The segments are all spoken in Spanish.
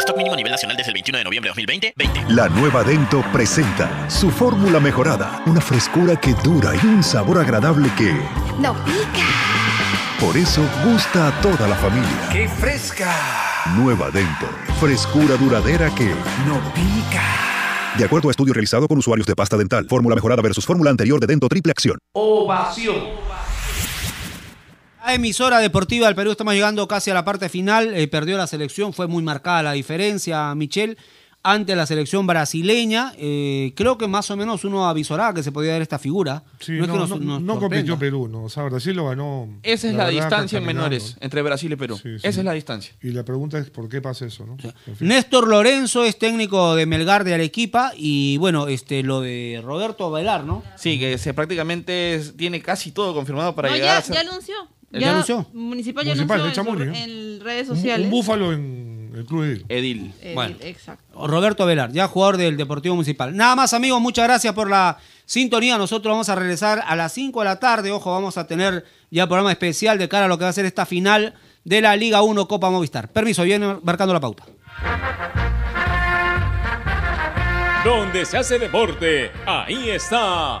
Stock mínimo a nivel nacional desde el 21 de noviembre de 2020. 20. La nueva Dento presenta su fórmula mejorada. Una frescura que dura y un sabor agradable que... ¡No pica! Por eso gusta a toda la familia. ¡Qué fresca! Nueva Dento. Frescura duradera que... ¡No pica! De acuerdo a estudio realizado con usuarios de pasta dental, fórmula mejorada versus fórmula anterior de Dento Triple Acción. Ovación. Emisora deportiva del Perú, estamos llegando casi a la parte final. eh, perdió la selección, fue muy marcada la diferencia, Michel, ante la selección brasileña. Eh, creo que más o menos uno avisoraba que se podía dar esta figura. Sí, no, es no, que nos- no, nos no sorprenda. compitió Perú, no. O sea, Brasil lo ganó. Esa es la, verdad, distancia en menores entre Brasil y Perú. Sí, sí. Esa es la distancia. Y la pregunta es por qué pasa eso, ¿no? En fin. Néstor Lorenzo es técnico de Melgar de Arequipa y bueno, este lo de Roberto Velar, ¿no? Sí, que se prácticamente tiene casi todo confirmado para No, llegar ya, a ser... ya anunció. ¿Ya anunció? Municipal ya Municipal, anunció de en, Chamonix, ¿eh? en redes Un, sociales. un búfalo en el Club Edil. Edil. Eh, Bueno. Exacto. Roberto Velar, ya jugador del Deportivo Municipal. Nada más, amigos, muchas gracias por la sintonía. Nosotros vamos a regresar a las 5 de la tarde. Ojo, vamos a tener ya programa especial de cara a lo que va a ser esta final de la Liga 1 Copa Movistar. Permiso, viene marcando la pauta. Donde se hace deporte, ahí está.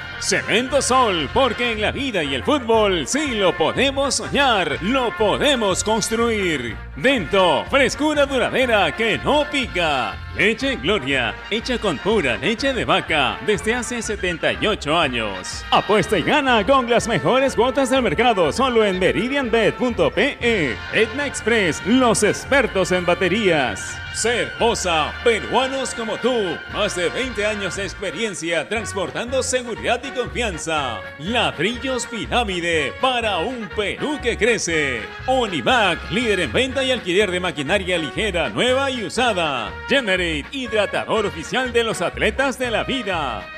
Cemento Sol, porque en la vida y el fútbol sí lo podemos soñar, lo podemos construir. Dento, frescura duradera que no pica. Leche Gloria, hecha con pura leche de vaca desde hace 78 años. Apuesta y gana con las mejores cuotas del mercado solo en meridianbet.pe. Etna Express, los expertos en baterías. Ser Posa, peruanos como tú. Más de 20 años de experiencia transportando seguridad y confianza. Ladrillos Pirámide para un Perú que crece. Onivac, líder en venta y alquiler de maquinaria ligera, nueva y usada. Generate, hidratador oficial de los atletas de la vida.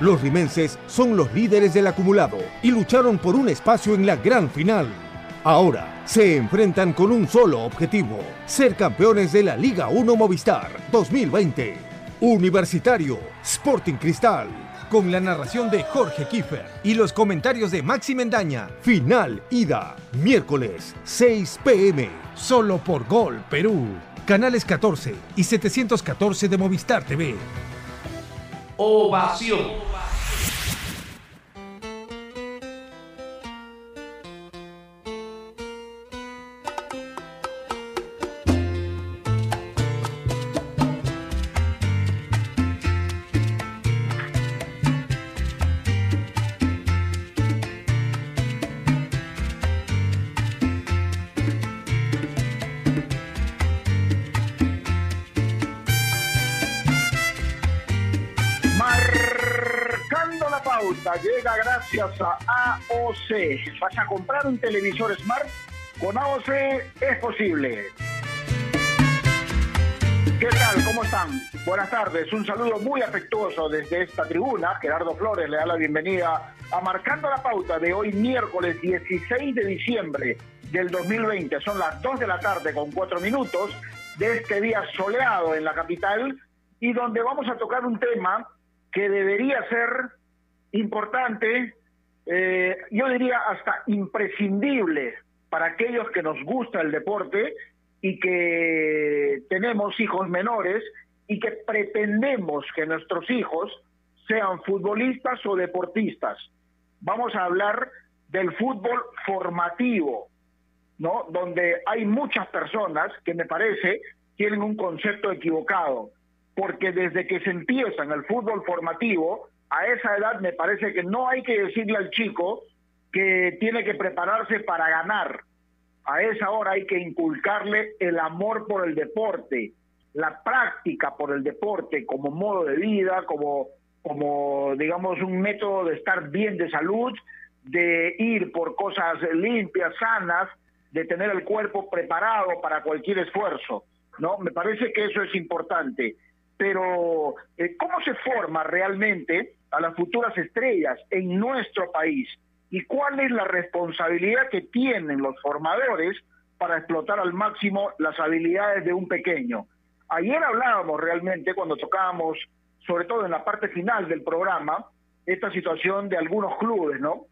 Los rimenses son los líderes del acumulado y lucharon por un espacio en la gran final. Ahora se enfrentan con un solo objetivo, ser campeones de la Liga 1 Movistar 2020. Universitario, Sporting Cristal, con la narración de Jorge Kiefer y los comentarios de Maxi Mendaña. Final ida, miércoles 6 pm, solo por Gol Perú. Canales 14 y 714 de Movistar TV. Ovación. Pauta llega gracias a AOC. ¿Vas a comprar un televisor Smart? Con AOC es posible. ¿Qué tal? ¿Cómo están? Buenas tardes. Un saludo muy afectuoso desde esta tribuna. Gerardo Flores le da la bienvenida a Marcando la Pauta de hoy miércoles 16 de diciembre del 2020. Son las 2 de la tarde con 4 minutos de este día soleado en la capital y donde vamos a tocar un tema que debería ser importante, eh, yo diría hasta imprescindible para aquellos que nos gusta el deporte y que tenemos hijos menores y que pretendemos que nuestros hijos sean futbolistas o deportistas. Vamos a hablar del fútbol formativo, ¿no? Donde hay muchas personas que me parece tienen un concepto equivocado, porque desde que se empieza en el fútbol formativo, a esa edad me parece que no hay que decirle al chico que tiene que prepararse para ganar. A esa hora hay que inculcarle el amor por el deporte, la práctica por el deporte como modo de vida, como, como digamos, un método de estar bien de salud, de ir por cosas limpias, sanas, de tener el cuerpo preparado para cualquier esfuerzo. ¿no? Me parece que eso es importante. Pero, eh, ¿cómo se forma realmente a las futuras estrellas en nuestro país? ¿Y cuál es la responsabilidad que tienen los formadores para explotar al máximo las habilidades de un pequeño? Ayer hablábamos realmente, cuando tocábamos, sobre todo en la parte final del programa, esta situación de algunos clubes, ¿no?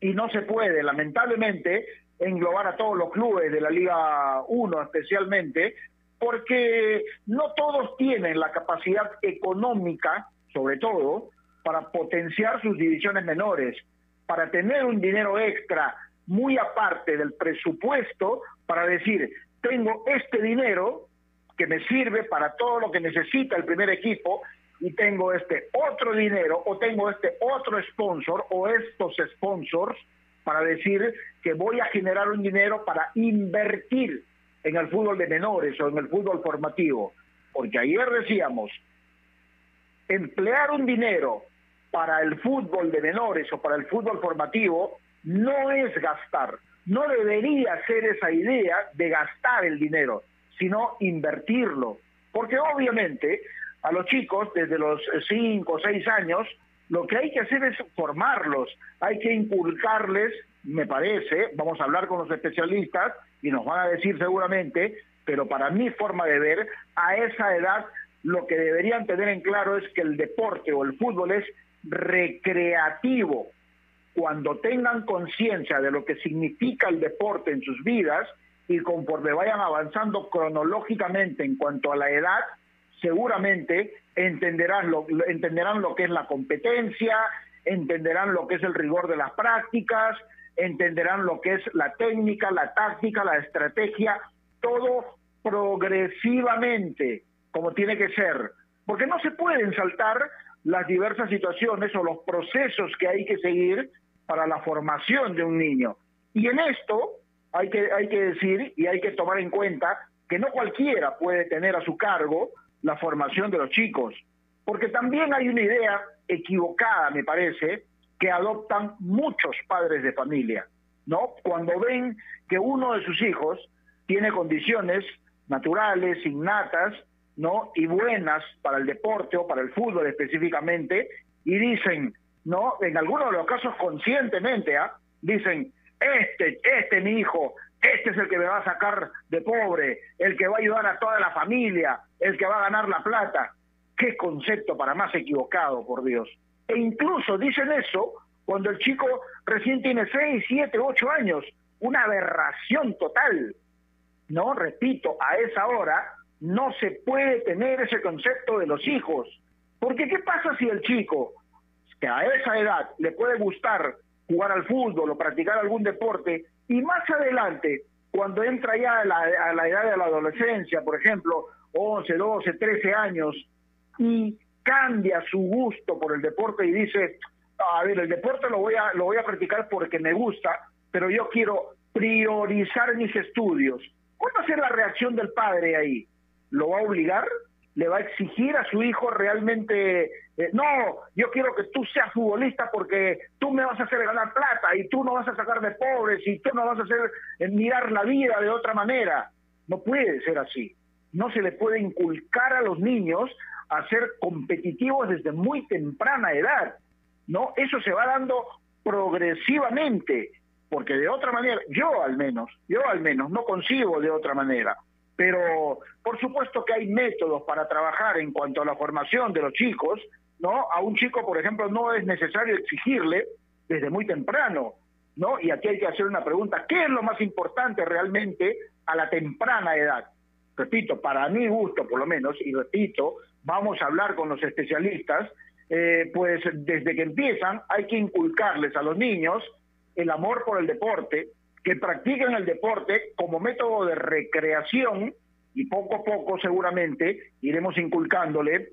Y no se puede, lamentablemente, englobar a todos los clubes de la Liga 1 especialmente, porque no todos tienen la capacidad económica, sobre todo, para potenciar sus divisiones menores, para tener un dinero extra muy aparte del presupuesto para decir, tengo este dinero que me sirve para todo lo que necesita el primer equipo y tengo este otro dinero o tengo este otro sponsor o estos sponsors para decir que voy a generar un dinero para invertir en el fútbol de menores o en el fútbol formativo. Porque ayer decíamos, emplear un dinero para el fútbol de menores o para el fútbol formativo no es gastar. No debería ser esa idea de gastar el dinero, sino invertirlo. Porque obviamente a los chicos desde los 5 o 6 años lo que hay que hacer es formarlos, hay que inculcarles, me parece, vamos a hablar con los especialistas, y nos van a decir seguramente, pero para mi forma de ver, a esa edad lo que deberían tener en claro es que el deporte o el fútbol es recreativo. Cuando tengan conciencia de lo que significa el deporte en sus vidas y conforme vayan avanzando cronológicamente en cuanto a la edad, seguramente entenderán lo, entenderán lo que es la competencia, entenderán lo que es el rigor de las prácticas, entenderán lo que es la técnica, la táctica, la estrategia, todo progresivamente, como tiene que ser, porque no se pueden saltar las diversas situaciones o los procesos que hay que seguir para la formación de un niño. Y en esto hay que, hay que decir y hay que tomar en cuenta que no cualquiera puede tener a su cargo la formación de los chicos, porque también hay una idea equivocada, me parece, que adoptan muchos padres de familia, ¿no? Cuando ven que uno de sus hijos tiene condiciones naturales, innatas, ¿no? Y buenas para el deporte o para el fútbol específicamente, y dicen, ¿no? En algunos de los casos conscientemente, ¿ah? Dicen, este, este mi hijo, este es el que me va a sacar de pobre, el que va a ayudar a toda la familia, el que va a ganar la plata. Qué concepto para más equivocado, por Dios. E incluso dicen eso cuando el chico recién tiene 6, 7, 8 años. Una aberración total. No, repito, a esa hora no se puede tener ese concepto de los hijos. Porque ¿qué pasa si el chico, que a esa edad le puede gustar jugar al fútbol o practicar algún deporte, y más adelante, cuando entra ya a la, a la edad de la adolescencia, por ejemplo, 11, 12, 13 años, y cambia su gusto por el deporte y dice, a ver, el deporte lo voy a, lo voy a practicar porque me gusta, pero yo quiero priorizar mis estudios. ¿Cuál va a ser la reacción del padre ahí? ¿Lo va a obligar? ¿Le va a exigir a su hijo realmente, eh, no, yo quiero que tú seas futbolista porque tú me vas a hacer ganar plata y tú no vas a sacar de pobres y tú no vas a hacer eh, mirar la vida de otra manera? No puede ser así. No se le puede inculcar a los niños a ser competitivos desde muy temprana edad. ¿no? Eso se va dando progresivamente, porque de otra manera, yo al menos, yo al menos no consigo de otra manera. Pero por supuesto que hay métodos para trabajar en cuanto a la formación de los chicos, ¿no? A un chico, por ejemplo, no es necesario exigirle desde muy temprano, ¿no? Y aquí hay que hacer una pregunta, ¿qué es lo más importante realmente a la temprana edad? Repito, para mi gusto por lo menos, y repito, vamos a hablar con los especialistas, eh, pues desde que empiezan hay que inculcarles a los niños el amor por el deporte, que practiquen el deporte como método de recreación y poco a poco seguramente iremos inculcándole,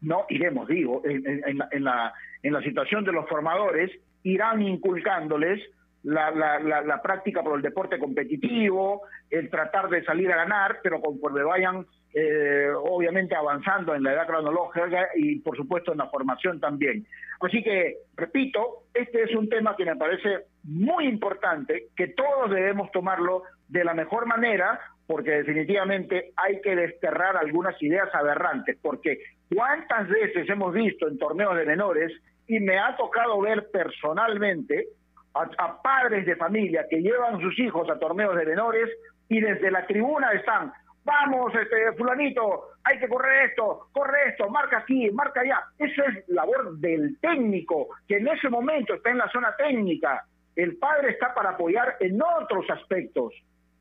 no iremos, digo, en, la, en la situación de los formadores, irán inculcándoles la, la, la, práctica por el deporte competitivo, el tratar de salir a ganar, pero conforme vayan eh, obviamente avanzando en la edad cronológica y por supuesto en la formación también. Así que, repito, este es un tema que me parece muy importante, que todos debemos tomarlo de la mejor manera, porque definitivamente hay que desterrar algunas ideas aberrantes, porque cuántas veces hemos visto en torneos de menores, y me ha tocado ver personalmente a, padres de familia que llevan sus hijos a torneos de menores y desde la tribuna están, vamos, este, fulanito, hay que correr esto, corre esto, marca aquí, marca allá. Eso es labor del técnico, que en ese momento está en la zona técnica. El padre está para apoyar en otros aspectos.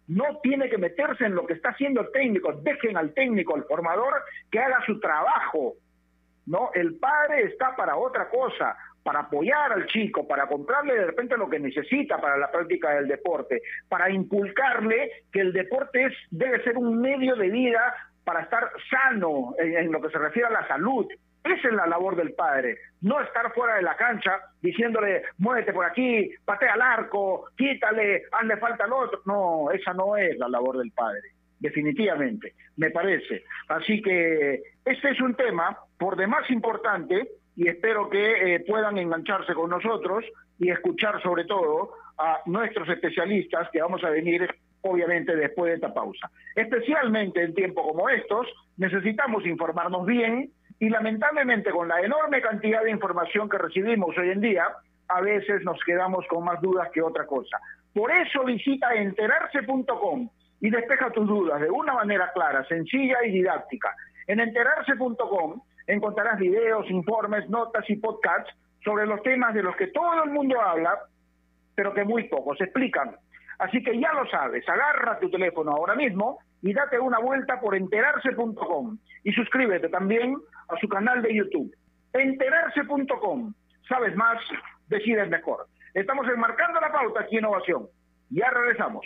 No tiene que meterse en lo que está haciendo el técnico. Dejen al técnico, al formador, que haga su trabajo. No, el padre está para otra cosa para apoyar al chico, para comprarle de repente lo que necesita para la práctica del deporte, para inculcarle que el deporte es, debe ser un medio de vida para estar sano en, lo que se refiere a la salud. Esa es la labor del padre, no estar fuera de la cancha diciéndole, muévete por aquí, patea al arco, quítale, hazle falta al otro. No, esa no es la labor del padre, definitivamente, me parece. Así que este es un tema por demás importante y espero que eh, puedan engancharse con nosotros y escuchar sobre todo a nuestros especialistas que vamos a venir obviamente después de esta pausa. Especialmente en tiempos como estos necesitamos informarnos bien y lamentablemente con la enorme cantidad de información que recibimos hoy en día, a veces nos quedamos con más dudas que otra cosa. Por eso visita enterarse.com y despeja tus dudas de una manera clara, sencilla y didáctica. En enterarse.com encontrarás videos, informes, notas y podcasts sobre los temas de los que todo el mundo habla, pero que muy pocos explican. Así que ya lo sabes, agarra tu teléfono ahora mismo y date una vuelta por enterarse.com y suscríbete también a su canal de YouTube. Enterarse.com. Sabes más, decides mejor. Estamos enmarcando la pauta aquí Innovación. Ya regresamos.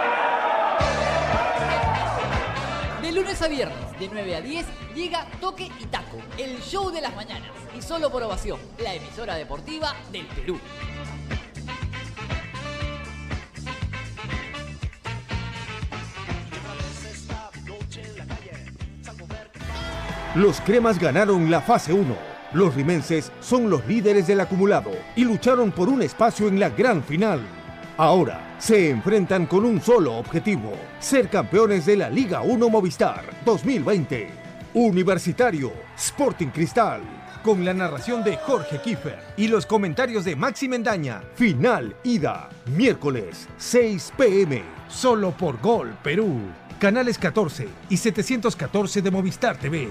Lunes a viernes, de 9 a 10, llega Toque y Taco, el show de las mañanas. Y solo por ovación, la emisora deportiva del Perú. Los cremas ganaron la fase 1. Los rimenses son los líderes del acumulado y lucharon por un espacio en la gran final. Ahora se enfrentan con un solo objetivo, ser campeones de la Liga 1 Movistar 2020. Universitario, Sporting Cristal, con la narración de Jorge Kiefer y los comentarios de Maxi Mendaña. Final ida, miércoles 6 pm, solo por Gol Perú. Canales 14 y 714 de Movistar TV.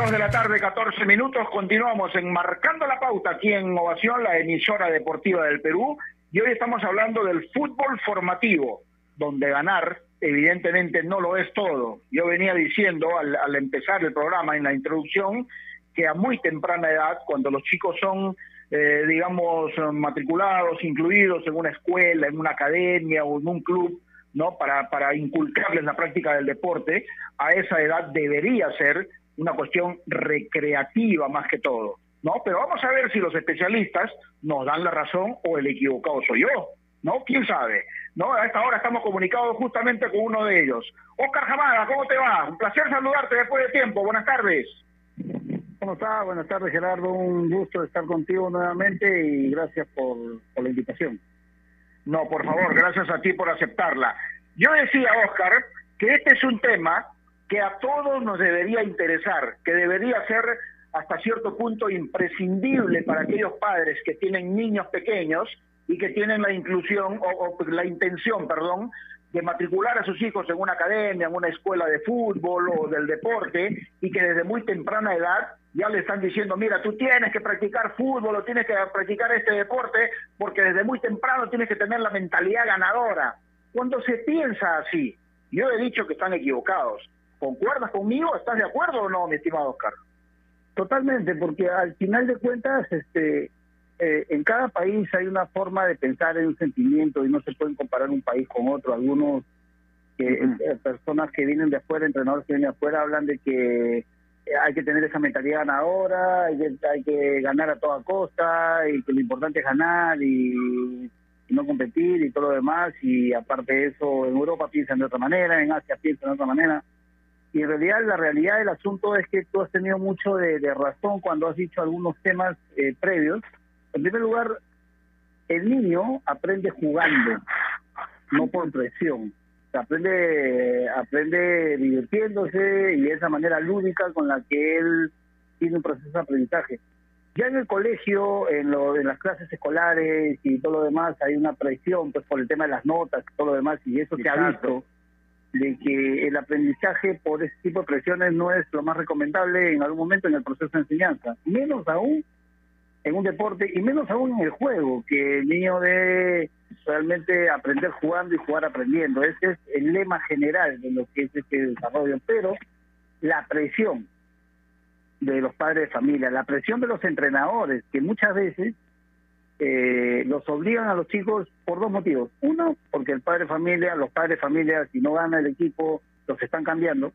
Dos de la tarde, 14 minutos. Continuamos enmarcando la pauta aquí en Ovación, la emisora deportiva del Perú. Y hoy estamos hablando del fútbol formativo, donde ganar, evidentemente, no lo es todo. Yo venía diciendo al, empezar el programa, en la introducción, que a muy temprana edad, cuando los chicos son, eh, digamos, matriculados, incluidos en una escuela, en una academia o en un club, ¿no? Para, para inculcarles la práctica del deporte, a esa edad debería ser una cuestión recreativa más que todo, ¿no? Pero vamos a ver si los especialistas nos dan la razón o el equivocado soy yo, ¿no? ¿Quién sabe? ¿No? A esta hora estamos comunicados justamente con uno de ellos. Oscar Jamada, ¿cómo te va? Un placer saludarte después de tiempo. Buenas tardes. ¿Cómo estás? Buenas tardes, Gerardo. Un gusto estar contigo nuevamente y gracias por, por la invitación. No, por favor, gracias a ti por aceptarla. Yo decía, Oscar, que este es un tema que a todos nos debería interesar, que debería ser hasta cierto punto imprescindible para aquellos padres que tienen niños pequeños y que tienen la inclusión o, o la intención, perdón, de matricular a sus hijos en una academia, en una escuela de fútbol o del deporte y que desde muy temprana edad ya le están diciendo, mira, tú tienes que practicar fútbol o tienes que practicar este deporte porque desde muy temprano tienes que tener la mentalidad ganadora. Cuando se piensa así, yo he dicho que están equivocados. ¿Concuerdas conmigo? ¿Estás de acuerdo o no, mi estimado Oscar? Totalmente, porque al final de cuentas, este, eh, en cada país hay una forma de pensar en un sentimiento y no se pueden comparar un país con otro. Algunos eh, personas que vienen de afuera, entrenadores que vienen de afuera, hablan de que eh, hay que tener esa mentalidad ganadora, hay que, hay que ganar a toda costa y que lo importante es ganar y, y no competir y todo lo demás. Y aparte de eso, en Europa piensan de otra manera, en Asia piensan de otra manera. Y en realidad la realidad del asunto es que tú has tenido mucho de, razón cuando has dicho algunos temas eh, previos. En primer lugar, el niño aprende jugando, no por presión. Aprende, aprende divirtiéndose y de esa manera lúdica con la que él tiene un proceso de aprendizaje. Ya en el colegio, en, lo, en las clases escolares y todo lo demás, hay una presión pues por el tema de las notas y todo lo demás, y eso se ha visto de que el aprendizaje por ese tipo de presiones no es lo más recomendable en algún momento en el proceso de enseñanza, menos aún en un deporte y menos aún en el juego, que el niño debe realmente aprender jugando y jugar aprendiendo. Ese es el lema general de lo que es este desarrollo, pero la presión de los padres de familia, la presión de los entrenadores, que muchas veces eh, los obligan a los chicos por dos motivos. Uno, porque el padre familia, los padres familia, si no gana el equipo, los están cambiando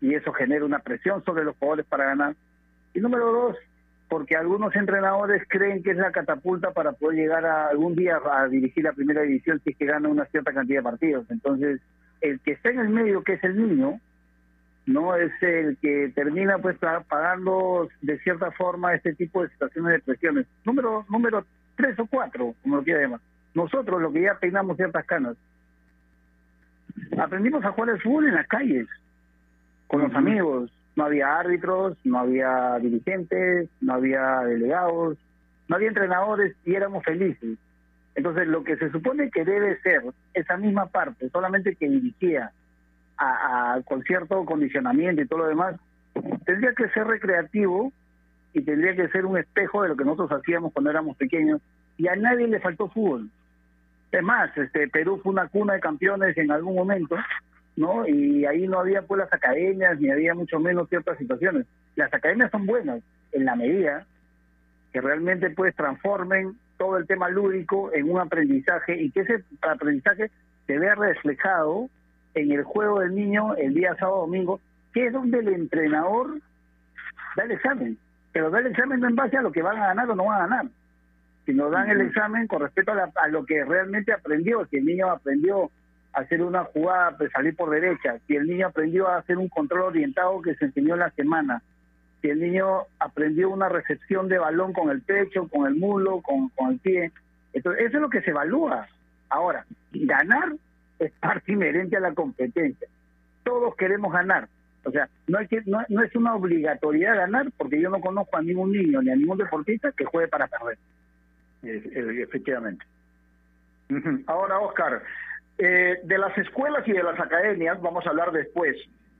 y eso genera una presión sobre los jugadores para ganar. Y número dos, porque algunos entrenadores creen que es la catapulta para poder llegar a algún día a dirigir la primera división si es que gana una cierta cantidad de partidos. Entonces, el que está en el medio, que es el niño, no es el que termina pues pagando de cierta forma este tipo de situaciones de presiones. Número número tres o cuatro, como lo quiera llamar. Nosotros, lo que ya peinamos ciertas canas, aprendimos a jugar el fútbol en las calles, con los amigos. No había árbitros, no había dirigentes, no había delegados, no había entrenadores y éramos felices. Entonces, lo que se supone que debe ser esa misma parte, solamente que dirigía a, a, con cierto condicionamiento y todo lo demás, tendría que ser recreativo y tendría que ser un espejo de lo que nosotros hacíamos cuando éramos pequeños y a nadie le faltó fútbol. Es más, este Perú fue una cuna de campeones en algún momento, ¿no? Y ahí no había pues las academias ni había mucho menos ciertas situaciones. Las academias son buenas en la medida que realmente pues transformen todo el tema lúdico en un aprendizaje y que ese aprendizaje se vea reflejado en el juego del niño el día sábado domingo, que es donde el entrenador da el examen pero da el examen no en base a lo que van a ganar o no van a ganar, sino dan el examen con respecto a, lo que realmente aprendió, si el niño aprendió a hacer una jugada, pues salir por derecha, si el niño aprendió a hacer un control orientado que se enseñó en la semana, si el niño aprendió una recepción de balón con el pecho, con el muslo, con, con el pie. Entonces, eso es lo que se evalúa. Ahora, ganar es parte inherente a la competencia. Todos queremos ganar, o sea, no, hay que, no, es una obligatoriedad ganar porque yo no conozco a ningún niño ni a ningún deportista que juegue para perder. efectivamente. Ahora, Oscar, eh, de las escuelas y de las academias vamos a hablar después,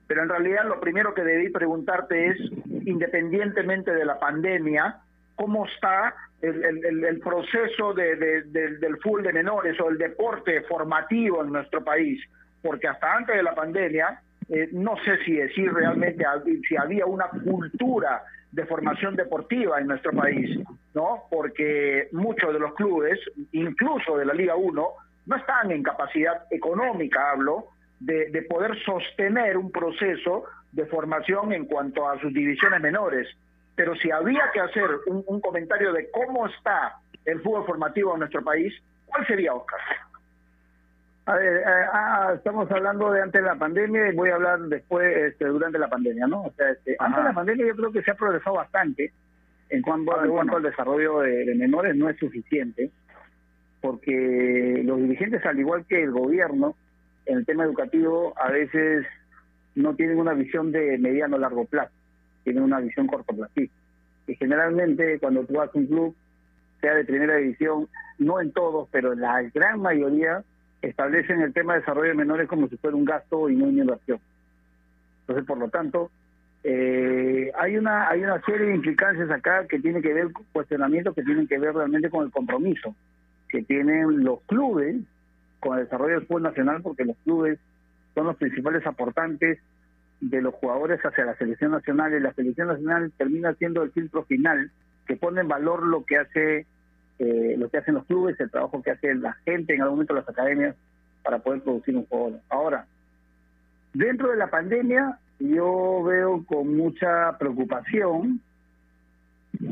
pero en realidad lo primero que debí preguntarte es, independientemente de la pandemia, ¿cómo está el, el, el proceso de, de, del fútbol de menores o el deporte formativo en nuestro país? Porque hasta antes de la pandemia eh, no sé si decir realmente si había una cultura de formación deportiva en nuestro país, ¿no? Porque muchos de los clubes, incluso de la Liga 1, no están en capacidad económica, hablo, de, de poder sostener un proceso de formación en cuanto a sus divisiones menores. Pero si había que hacer un, un comentario de cómo está el fútbol formativo en nuestro país, ¿cuál sería, Oscar? A ver, eh, ah, estamos hablando de antes de la pandemia y voy a hablar después, este, durante la pandemia, ¿no? O sea, este, antes de la pandemia yo creo que se ha progresado bastante en cuanto, en cuanto al desarrollo de, menores, no es suficiente. porque los dirigentes, al igual que el gobierno, en el tema educativo, a veces no tienen una visión de mediano o largo plazo, tienen una visión cortoplacista. Y generalmente cuando tú vas a un club, sea de primera división, no en todos, pero en la gran mayoría, establecen el tema de desarrollo de menores como si fuera un gasto y no una inversión. Entonces, por lo tanto, eh, hay una hay una serie de implicancias acá que tienen que ver con cuestionamientos que tienen que ver realmente con el compromiso que tienen los clubes con el desarrollo del fútbol nacional, porque los clubes son los principales aportantes de los jugadores hacia la selección nacional y la selección nacional termina siendo el filtro final que pone en valor lo que hace eh, lo que hacen los clubes, el trabajo que hace la gente en algún momento las academias para poder producir un jugador. Ahora, dentro de la pandemia yo veo con mucha preocupación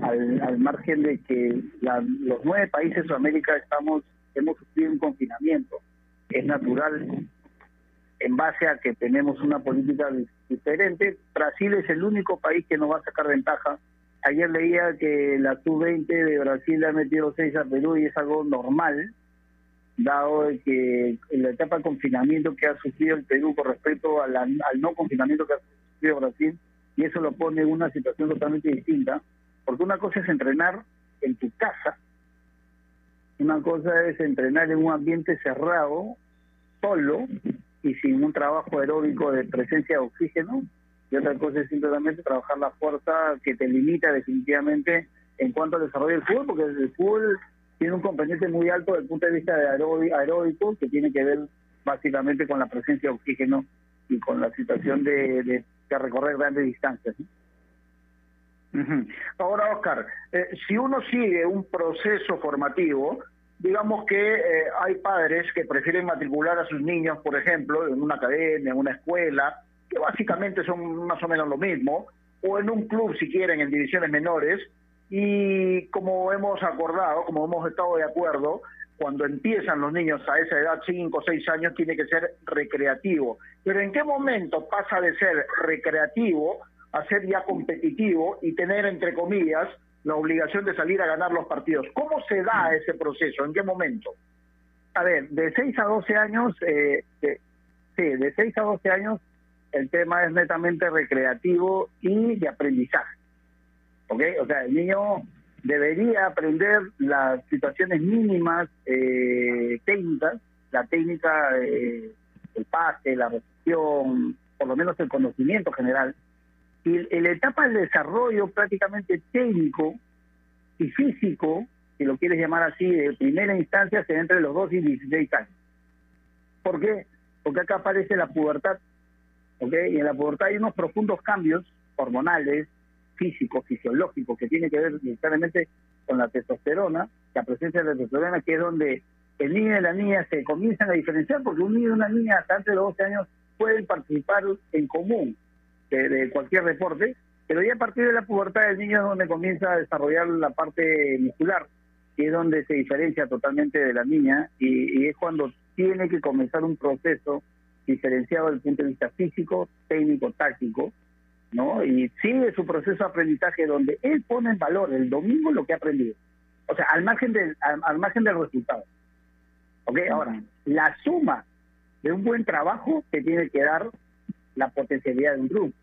al, margen de que los nueve países de Sudamérica estamos hemos sufrido un confinamiento. Es natural en base a que tenemos una política diferente. Brasil es el único país que nos va a sacar ventaja. Ayer leía que la sub-20 de Brasil ha metido seis a Perú y es algo normal, dado que en la etapa de confinamiento que ha sufrido el Perú con respecto al no confinamiento que ha sufrido Brasil, y eso lo pone en una situación totalmente distinta, porque una cosa es entrenar en tu casa, una cosa es entrenar en un ambiente cerrado, solo, y sin un trabajo aeróbico de presencia de oxígeno, y otra cosa es simplemente trabajar la fuerza que te limita definitivamente en cuanto al desarrollo del fútbol, porque el fútbol tiene un componente muy alto desde el punto de vista de aeróbico, que tiene que ver básicamente con la presencia de oxígeno y con la situación de, de, recorrer grandes distancias. Ahora, Oscar, eh, si uno sigue un proceso formativo, digamos que eh, hay padres que prefieren matricular a sus niños, por ejemplo, en una academia, en una escuela, que básicamente son más o menos lo mismo, o en un club si quieren, en divisiones menores, y como hemos acordado, como hemos estado de acuerdo, cuando empiezan los niños a esa edad, 5 o 6 años, tiene que ser recreativo. Pero ¿en qué momento pasa de ser recreativo a ser ya competitivo y tener, entre comillas, la obligación de salir a ganar los partidos. ¿Cómo se da ese proceso? ¿En qué momento? A ver, de 6 a 12 años, eh, sí, de 6 a 12 años el tema es netamente recreativo y de aprendizaje. ¿Ok? O sea, el niño debería aprender las situaciones mínimas eh, técnicas, la técnica, eh, el pase, la recepción, por lo menos el conocimiento general, y la etapa del desarrollo prácticamente técnico y físico, si lo quieres llamar así, de primera instancia, se entre los 2 y 16 años. ¿Por qué? Porque acá aparece la pubertad, ¿ok? Y en la pubertad hay unos profundos cambios hormonales, físicos, fisiológicos, que tienen que ver necesariamente con la testosterona, la presencia de la testosterona, que es donde el niño y la niña se comienzan a diferenciar, porque un niño y una niña hasta antes de los 12 años pueden participar en común, de, cualquier deporte, pero ya a partir de la pubertad del niño es donde comienza a desarrollar la parte muscular, y es donde se diferencia totalmente de la niña, y, es cuando tiene que comenzar un proceso diferenciado desde el punto de vista físico, técnico, táctico, ¿no? Y sigue su proceso de aprendizaje donde él pone en valor el domingo lo que ha aprendido. O sea, al margen del, al, margen del resultado. ¿Ok? Ahora, la suma de un buen trabajo te tiene que dar la potencialidad de un grupo.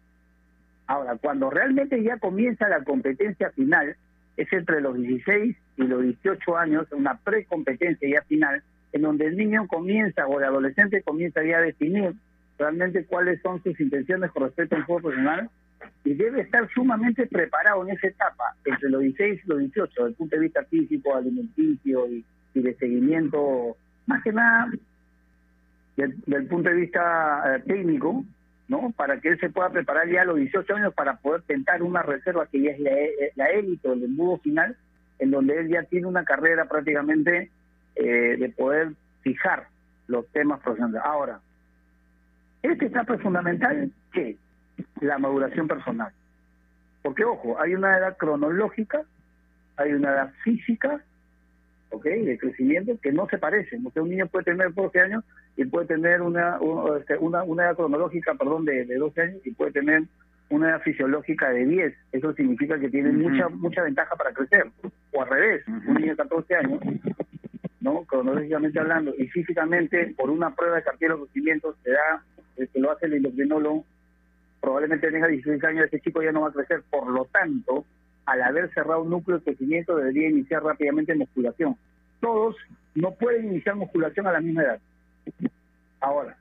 Ahora, cuando realmente ya comienza la competencia final, es entre los 16 y los 18 años, una precompetencia ya final, en donde el niño comienza o el adolescente comienza ya a definir realmente cuáles son sus intenciones con respecto al juego profesional y debe estar sumamente preparado en esa etapa, entre los 16 y los 18, desde el punto de vista físico, alimenticio y, de seguimiento, más que nada del, punto de vista eh, técnico, ¿no? Para que él se pueda preparar ya a los 18 años para poder tentar una reserva que ya es la, élite o el embudo final, en donde él ya tiene una carrera prácticamente eh, de poder fijar los temas profesionales. Ahora, esta etapa es fundamental, que La maduración personal. Porque, ojo, hay una edad cronológica, hay una edad física ¿ok? De crecimiento que no se parecen. O sea, un niño puede tener 12 años y puede tener una, este, una, una edad cronológica, perdón, de, de 12 años y puede tener una edad fisiológica de 10. Eso significa que tiene mucha mucha ventaja para crecer. O al revés, un niño de 14 años ¿no? Cronológicamente hablando y físicamente, por una prueba de cartera de conocimientos, se da, el que lo hace el endocrinólogo, probablemente tenga 16 años, ese chico ya no va a crecer. Por lo tanto, al haber cerrado un núcleo de crecimiento, debería iniciar rápidamente musculación. Todos no pueden iniciar musculación a la misma edad. Ahora,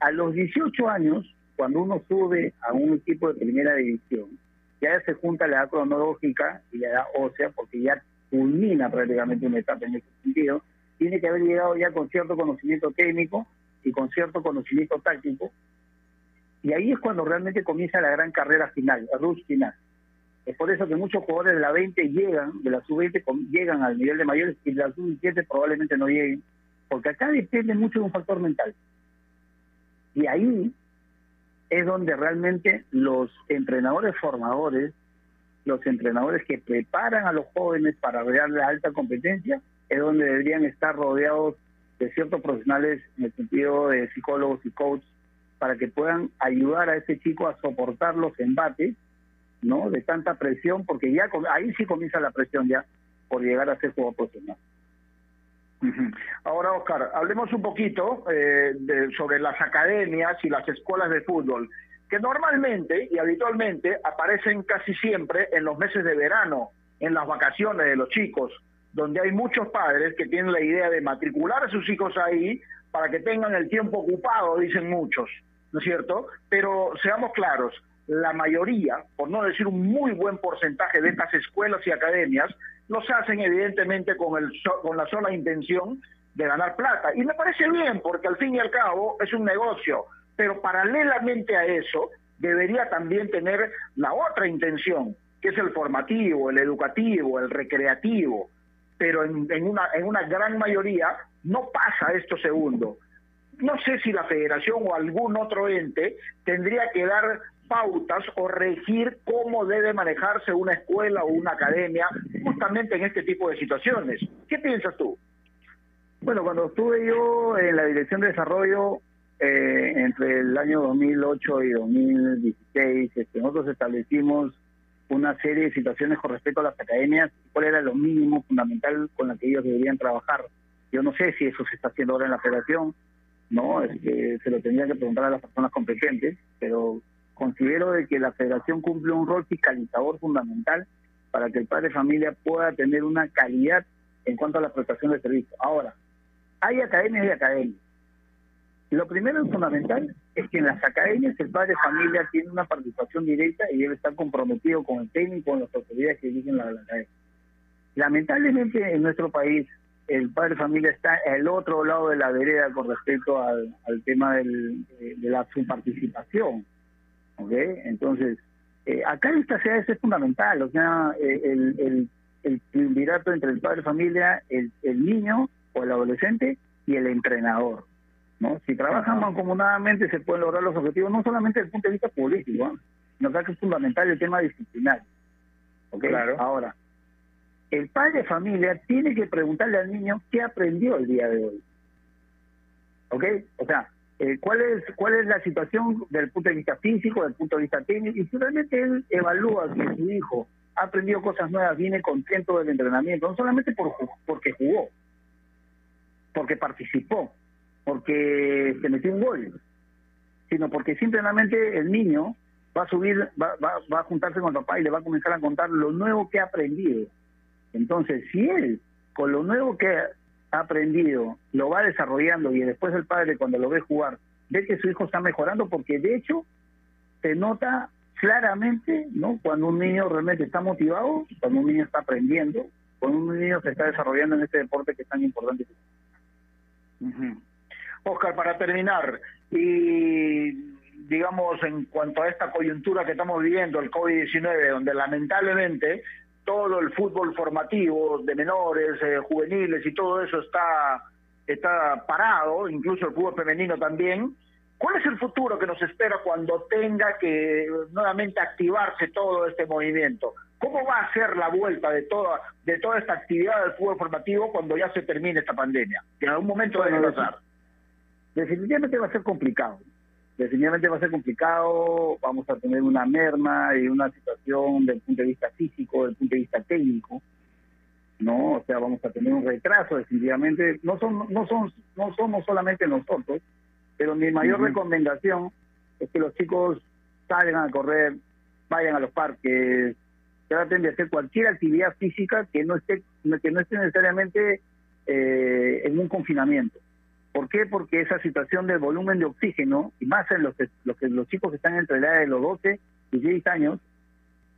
a los 18 años, cuando uno sube a un equipo de primera división, ya se junta la edad cronológica y la edad ósea, porque ya culmina prácticamente una etapa en ese sentido, tiene que haber llegado ya con cierto conocimiento técnico y con cierto conocimiento táctico, y ahí es cuando realmente comienza la gran carrera final, el rush final. Es por eso que muchos jugadores de la 20 llegan, de la sub-20 llegan al nivel de mayores y de la sub-17 probablemente no lleguen, porque acá depende mucho de un factor mental. Y ahí es donde realmente los entrenadores formadores, los entrenadores que preparan a los jóvenes para rodear la alta competencia, es donde deberían estar rodeados de ciertos profesionales en el sentido de psicólogos y coaches para que puedan ayudar a ese chico a soportar los embates, ¿no? De tanta presión, porque ya ahí sí comienza la presión ya por llegar a ser jugador profesional. Ahora, Oscar, hablemos un poquito eh, de, sobre las academias y las escuelas de fútbol, que normalmente y habitualmente aparecen casi siempre en los meses de verano, en las vacaciones de los chicos, donde hay muchos padres que tienen la idea de matricular a sus hijos ahí para que tengan el tiempo ocupado, dicen muchos, ¿no es cierto? Pero seamos claros, la mayoría, por no decir un muy buen porcentaje de estas escuelas y academias, los hacen evidentemente con, el, con la sola intención de ganar plata. Y me parece bien, porque al fin y al cabo es un negocio, pero paralelamente a eso debería también tener la otra intención, que es el formativo, el educativo, el recreativo. Pero en, una, en una gran mayoría no pasa esto segundo. No sé si la federación o algún otro ente tendría que dar pautas o regir cómo debe manejarse una escuela o una academia justamente en este tipo de situaciones. ¿Qué piensas tú? Bueno, cuando estuve yo en la Dirección de Desarrollo eh, entre el año 2008 y 2016, este, nosotros establecimos una serie de situaciones con respecto a las academias, cuál era lo mínimo fundamental con la que ellos deberían trabajar. Yo no sé si eso se está haciendo ahora en la federación, no, es que se lo tendría que preguntar a las personas competentes, pero considero de que la federación cumple un rol fiscalizador fundamental para que el padre de familia pueda tener una calidad en cuanto a la prestación de servicio. Ahora, hay academias y academias. Lo primero y fundamental es que en las academias el padre de familia tiene una participación directa y debe estar comprometido con el técnico, con las autoridades que dirigen la, academia. Lamentablemente en nuestro país el padre de familia está al otro lado de la vereda con respecto al, tema del, de, la su participación. Entonces, eh, acá esta ese es fundamental, o sea, eh, el, el, el triunvirato entre el padre de familia, el, el niño o el adolescente y el entrenador. ¿No? Si trabajan mancomunadamente se pueden lograr los objetivos, no solamente desde el punto de vista político, sino que es fundamental el tema disciplinario. ¿okay? Claro. Ahora, el padre de familia tiene que preguntarle al niño qué aprendió el día de hoy. ¿Ok? O sea, eh, cuál es cuál es la situación desde el punto de vista físico, desde el punto de vista técnico, y si realmente él evalúa que su hijo ha aprendido cosas nuevas, viene contento del entrenamiento, no solamente por, porque jugó, porque participó, porque se metió un gol, sino porque simplemente el niño va a subir, va, va, va a juntarse con el papá y le va a comenzar a contar lo nuevo que ha aprendido. Entonces, si él, con lo nuevo que ha aprendido, lo va desarrollando y después el padre cuando lo ve jugar, ve que su hijo está mejorando porque de hecho se nota claramente, ¿no? Cuando un niño realmente está motivado, cuando un niño está aprendiendo, cuando un niño se está desarrollando en este deporte que es tan importante. Oscar, para terminar, y digamos en cuanto a esta coyuntura que estamos viviendo, el COVID-19, donde lamentablemente todo el fútbol formativo de menores, eh, juveniles y todo eso está, está parado, incluso el fútbol femenino también. ¿Cuál es el futuro que nos espera cuando tenga que nuevamente activarse todo este movimiento? ¿Cómo va a ser la vuelta de toda, de toda esta actividad del fútbol formativo cuando ya se termine esta pandemia? Que en algún momento debe pasar. Definitivamente va a ser complicado definitivamente va a ser complicado, vamos a tener una merma y una situación del punto de vista físico, del punto de vista técnico, ¿no? O sea, vamos a tener un retraso definitivamente. No son, no son, no somos solamente nosotros, pero mi mayor recomendación es que los chicos salgan a correr, vayan a los parques, traten de hacer cualquier actividad física que no esté, que no esté necesariamente eh, en un confinamiento. ¿Por qué? Porque esa situación del volumen de oxígeno, y más en los, los, los chicos que están entre la edad de los 12 y 10 años,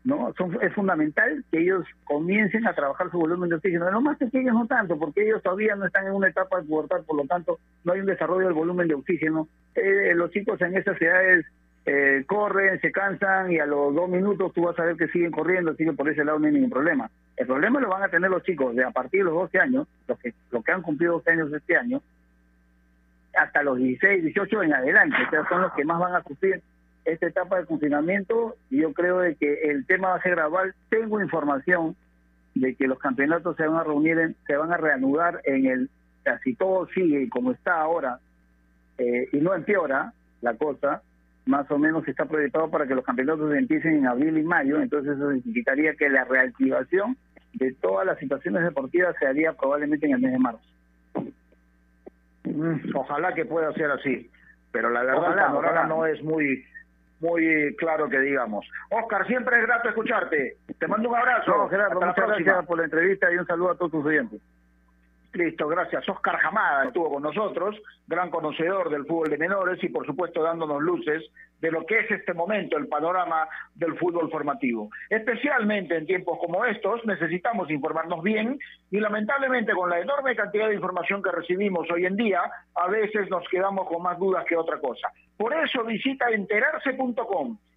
¿no? Son, es fundamental que ellos comiencen a trabajar su volumen de oxígeno. Los más pequeños no tanto, porque ellos todavía no están en una etapa de pubertad, por lo tanto no hay un desarrollo del volumen de oxígeno. Eh, los chicos en esas edades eh, corren, se cansan y a los dos minutos tú vas a ver que siguen corriendo, así que por ese lado no hay ningún problema. El problema lo van a tener los chicos de a partir de los 12 años, los que, los que han cumplido 12 años este año, hasta los 16, 18 en adelante, o son los que más van a sufrir esta etapa de confinamiento y yo creo de que el tema va a ser gradual. Tengo información de que los campeonatos se van a reunir, se van a reanudar en el, casi todo sigue como está ahora eh, y no empeora la cosa, más o menos está proyectado para que los campeonatos empiecen en abril y mayo, entonces eso significaría que la reactivación de todas las situaciones deportivas se haría probablemente en el mes de marzo. Mm, ojalá que pueda ser así, pero la verdad la panorama no es muy muy claro que digamos. Oscar, siempre es grato escucharte. Te mando un abrazo. Gerardo, muchas gracias por la entrevista y un saludo a todos tus oyentes. Listo, gracias. Oscar Jamada estuvo con nosotros, gran conocedor del fútbol de menores y por supuesto dándonos luces de lo que es este momento, el panorama del fútbol formativo. Especialmente en tiempos como estos necesitamos informarnos bien y lamentablemente con la enorme cantidad de información que recibimos hoy en día, a veces nos quedamos con más dudas que otra cosa. Por eso visita enterarse.com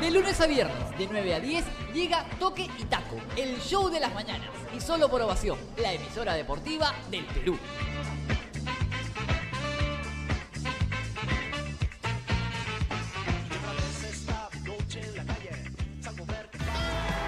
De lunes a viernes, de 9 a 10, llega Toque y Taco, el show de las mañanas. Y solo por ovación, la emisora deportiva del Perú.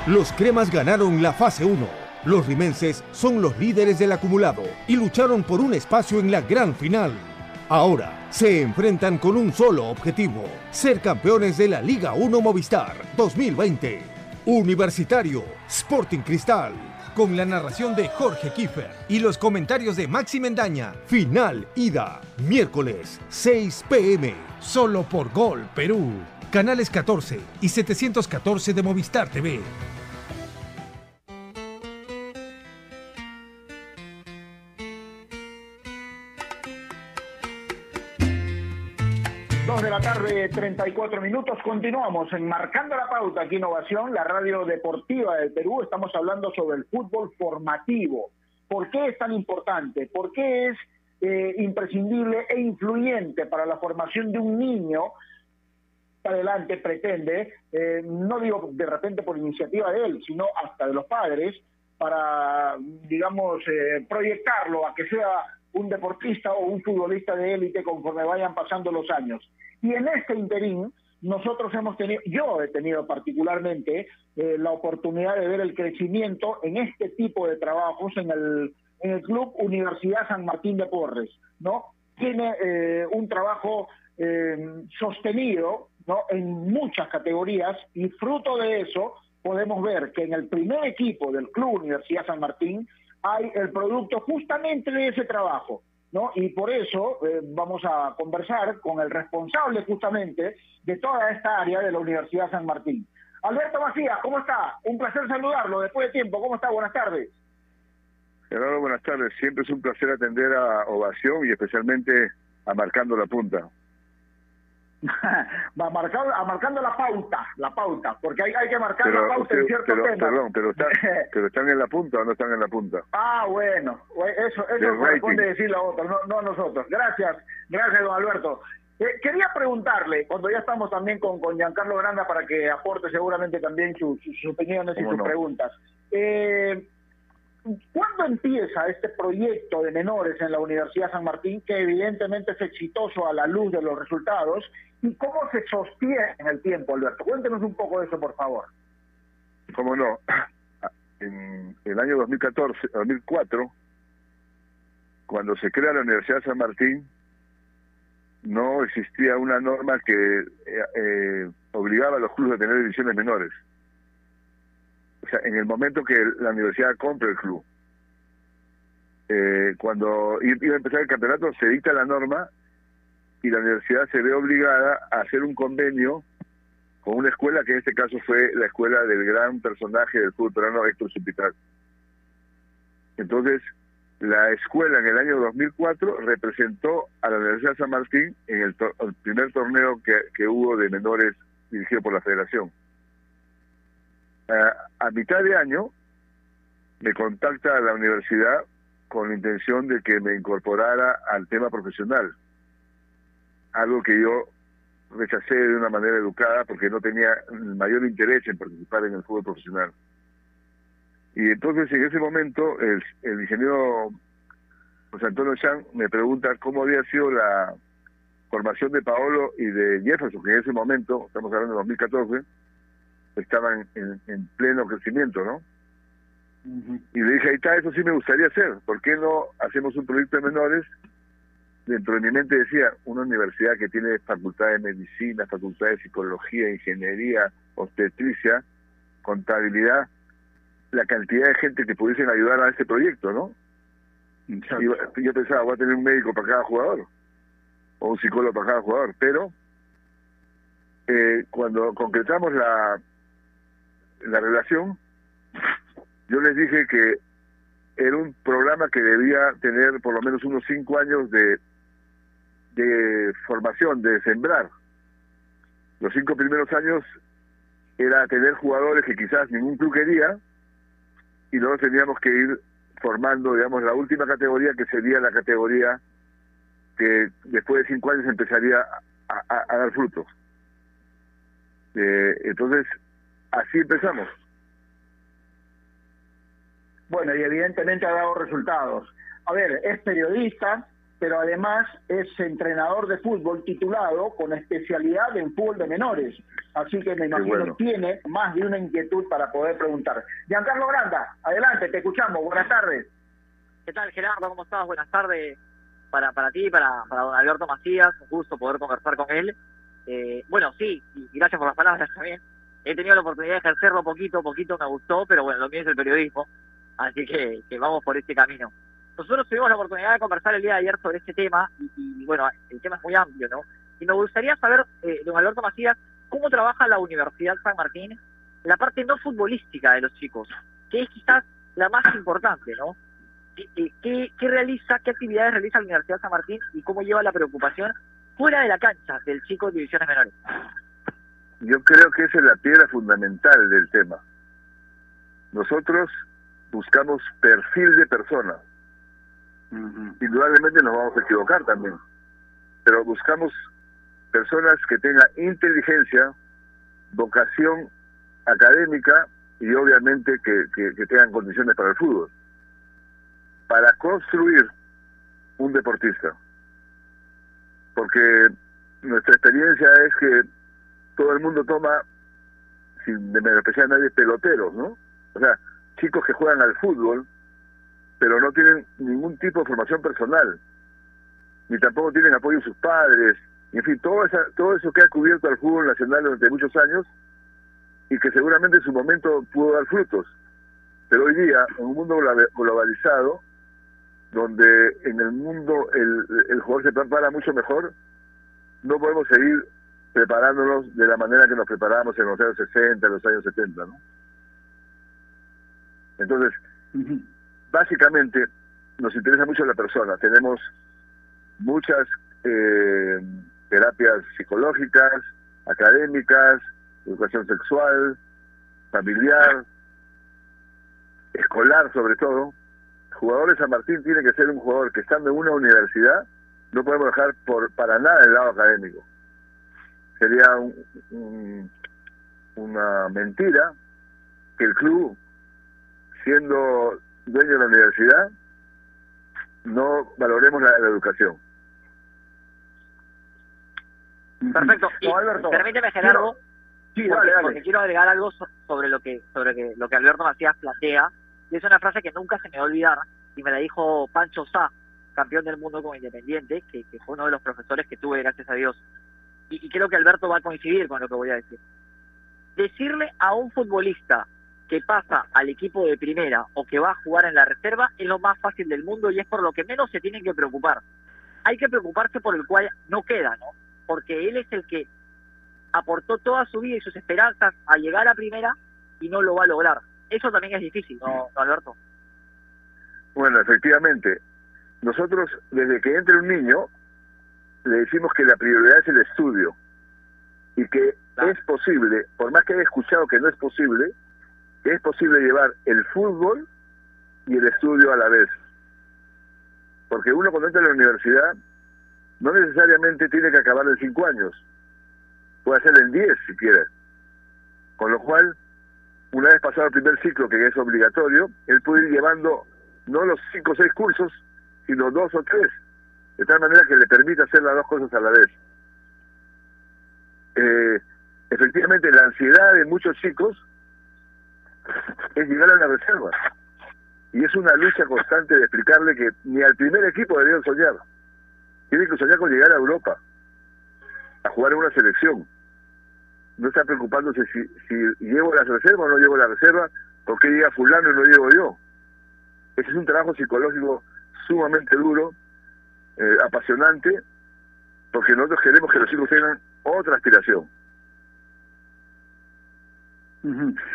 Los cremas ganaron la fase 1. Los rimenses son los líderes del acumulado y lucharon por un espacio en la gran final. Ahora se enfrentan con un solo objetivo, ser campeones de la Liga 1 Movistar 2020. Universitario, Sporting Cristal, con la narración de Jorge Kiefer y los comentarios de Maxi Mendaña. Final ida, miércoles 6 pm, solo por Gol Perú. Canales 14 y 714 de Movistar TV. La tarde, 34 minutos. Continuamos en Marcando la Pauta aquí Innovación, la radio deportiva del Perú. Estamos hablando sobre el fútbol formativo. ¿Por qué es tan importante? ¿Por qué es eh, imprescindible e influyente para la formación de un niño? Adelante pretende, eh, no digo de repente por iniciativa de él, sino hasta de los padres, para, digamos, eh, proyectarlo a que sea un deportista o un futbolista de élite conforme vayan pasando los años. Y en este interín, nosotros hemos tenido, yo he tenido particularmente eh, la oportunidad de ver el crecimiento en este tipo de trabajos en el, en el Club Universidad San Martín de Porres, ¿no? tiene eh, un trabajo eh, sostenido ¿no? en muchas categorías y fruto de eso podemos ver que en el primer equipo del Club Universidad San Martín hay el producto justamente de ese trabajo. ¿no? Y por eso eh, vamos a conversar con el responsable justamente de toda esta área de la Universidad San Martín. Alberto Macías, ¿cómo está? Un placer saludarlo después de tiempo. ¿Cómo está? Buenas tardes. Gerardo, buenas tardes. Siempre es un placer atender a Ovación y especialmente a Marcando la Punta. Va marcando, a marcando la pauta, la pauta, porque hay, hay que marcar la pauta en ciertos pero, temas. Perdón, pero, está, pero están en la punta o no están en la punta. Ah, bueno, eso, eso corresponde decirlo a otros, no, no a nosotros. Gracias, gracias, don Alberto. Eh, quería preguntarle, cuando ya estamos también con, con Giancarlo Granda para que aporte seguramente también sus, sus opiniones y sus no? preguntas. Eh, ¿Cuándo empieza este proyecto de menores en la Universidad San Martín, que evidentemente es exitoso a la luz de los resultados, y cómo se sostiene en el tiempo, Alberto? Cuéntenos un poco de eso, por favor. ¿Cómo no? En el año 2014, 2004, cuando se crea la Universidad San Martín, no existía una norma que eh, eh, obligaba a los clubes a tener divisiones menores. O sea, en el momento que la universidad compra el club, eh, cuando iba a empezar el campeonato, se dicta la norma y la universidad se ve obligada a hacer un convenio con una escuela que en este caso fue la escuela del gran personaje del fútbol peruano, Héctor Supital. Entonces, la escuela en el año 2004 representó a la Universidad de San Martín en el, primer torneo que, que hubo de menores dirigido por la federación. A mitad de año me contacta la universidad con la intención de que me incorporara al tema profesional, algo que yo rechacé de una manera educada porque no tenía el mayor interés en participar en el fútbol profesional. Y entonces en ese momento el, el ingeniero José Antonio Chan me pregunta cómo había sido la formación de Paolo y de Jefferson, que en ese momento, estamos hablando de 2014, estaban en, en pleno crecimiento, ¿no? Y le dije, ahí está, eso sí me gustaría hacer. ¿Por qué no hacemos un proyecto de menores? Dentro de mi mente decía, una universidad que tiene facultad de medicina, facultad de psicología, ingeniería, obstetricia, contabilidad, la cantidad de gente que pudiesen ayudar a este proyecto, ¿no? Y yo pensaba, voy a tener un médico para cada jugador, o un psicólogo para cada jugador, pero eh, cuando concretamos la, la relación, yo les dije que era un programa que debía tener por lo menos unos cinco años de, de formación, de sembrar. Los cinco primeros años era tener jugadores que quizás ningún club quería y luego teníamos que ir formando, digamos, la última categoría que sería la categoría que después de cinco años empezaría a, dar frutos. Eh, entonces, así empezamos. Bueno, y evidentemente ha dado resultados. A ver, es periodista, pero además es entrenador de fútbol titulado con especialidad en fútbol de menores. Así que me imagino bueno. tiene más de una inquietud para poder preguntar. Giancarlo Granda, adelante, te escuchamos. Buenas tardes. ¿Qué tal, Gerardo? ¿Cómo estás? Buenas tardes para, para ti, para, para don Alberto Macías. Un gusto poder conversar con él. Eh, bueno, sí, y gracias por las palabras también. He tenido la oportunidad de ejercerlo poquito, poquito me gustó, pero bueno, lo mío es el periodismo. Así que, que vamos por este camino. Nosotros tuvimos la oportunidad de conversar el día de ayer sobre este tema y, bueno, el tema es muy amplio, ¿no? Y me gustaría saber, eh, don Alberto Macías, cómo trabaja la Universidad San Martín la parte no futbolística de los chicos, que es quizás la más importante, ¿no? ¿Qué, qué- qué, qué realiza, qué actividades realiza la Universidad San Martín y cómo lleva la preocupación fuera de la cancha del chico de divisiones menores? Yo creo que esa es la piedra fundamental del tema. Nosotros buscamos perfil de persona. Indudablemente nos vamos a equivocar también, pero buscamos personas que tengan inteligencia, vocación académica y obviamente que, que- que tengan condiciones para el fútbol. Para construir un deportista. Porque nuestra experiencia es que todo el mundo toma, sin menospreciar a nadie, peloteros, ¿no? O sea, chicos que juegan al fútbol, pero no tienen ningún tipo de formación personal. ni tampoco tienen apoyo de sus padres, en fin, todo, esa, todo eso que ha cubierto al fútbol nacional durante muchos años y que seguramente en su momento pudo dar frutos. Pero hoy día, en un mundo globa- globalizado, donde en el mundo el, el jugador se prepara mucho mejor, no podemos seguir preparándonos de la manera que nos preparábamos en los años 60, en los años 70, ¿no? Entonces, básicamente nos interesa mucho la persona. Tenemos muchas eh, terapias psicológicas, académicas, educación sexual, familiar, escolar sobre todo. Jugador de San Martín tiene que ser un jugador que estando en una universidad no podemos dejar por para nada el lado académico. Sería un- un- una mentira que el club, siendo dueño de la universidad, no valoremos la, la educación. Perfecto. Y Alberto, permíteme, Gerardo, Sí, porque, dale, dale. porque quiero agregar algo so- sobre lo que sobre que, lo que Alberto Macías plantea. Y es una frase que nunca se me va a olvidar, y me la dijo Pancho Sá, campeón del mundo con Independiente, que, que fue uno de los profesores que tuve, gracias a Dios. Y, creo que Alberto va a coincidir con lo que voy a decir. Decirle a un futbolista que pasa al equipo de primera o que va a jugar en la reserva es lo más fácil del mundo y es por lo que menos se tienen que preocupar. Hay que preocuparse por el cual no queda, ¿no? Porque él es el que aportó toda su vida y sus esperanzas a llegar a primera y no lo va a lograr. Eso también es difícil, ¿no, no, Alberto? Bueno, efectivamente, nosotros desde que entre un niño le decimos que la prioridad es el estudio y que es posible, por más que haya escuchado que no es posible, es posible llevar el fútbol y el estudio a la vez. Porque uno cuando entra a la universidad no necesariamente tiene que acabar en cinco años, puede hacer en diez si quiere. Con lo cual, una vez pasado el primer ciclo, que es obligatorio, él puede ir llevando no los cinco o seis cursos, sino dos o tres, de tal manera que le permita hacer las dos cosas a la vez. Eh, efectivamente, la ansiedad de muchos chicos es llegar a la reserva. Y es una lucha constante de explicarle que ni al primer equipo deberían soñar. Tienen que soñar con llegar a Europa, a jugar en una selección. No está preocupándose si, si llevo la reserva o no llevo la reserva, por qué llega fulano y no llego yo. Ese es un trabajo psicológico sumamente duro, eh, apasionante, porque nosotros queremos que los chicos tengan otra aspiración.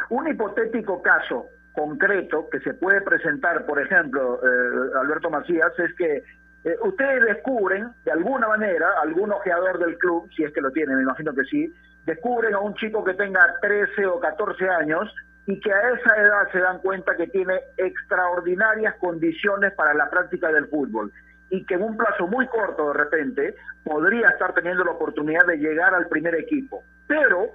Un hipotético caso concreto que se puede presentar, por ejemplo, eh, Alberto Macías, es que eh, ustedes descubren, de alguna manera, algún ojeador del club, si es que lo tiene, me imagino que sí, descubren a un chico que tenga 13 o 14 años y que a esa edad se dan cuenta que tiene extraordinarias condiciones para la práctica del fútbol y que en un plazo muy corto de repente podría estar teniendo la oportunidad de llegar al primer equipo, pero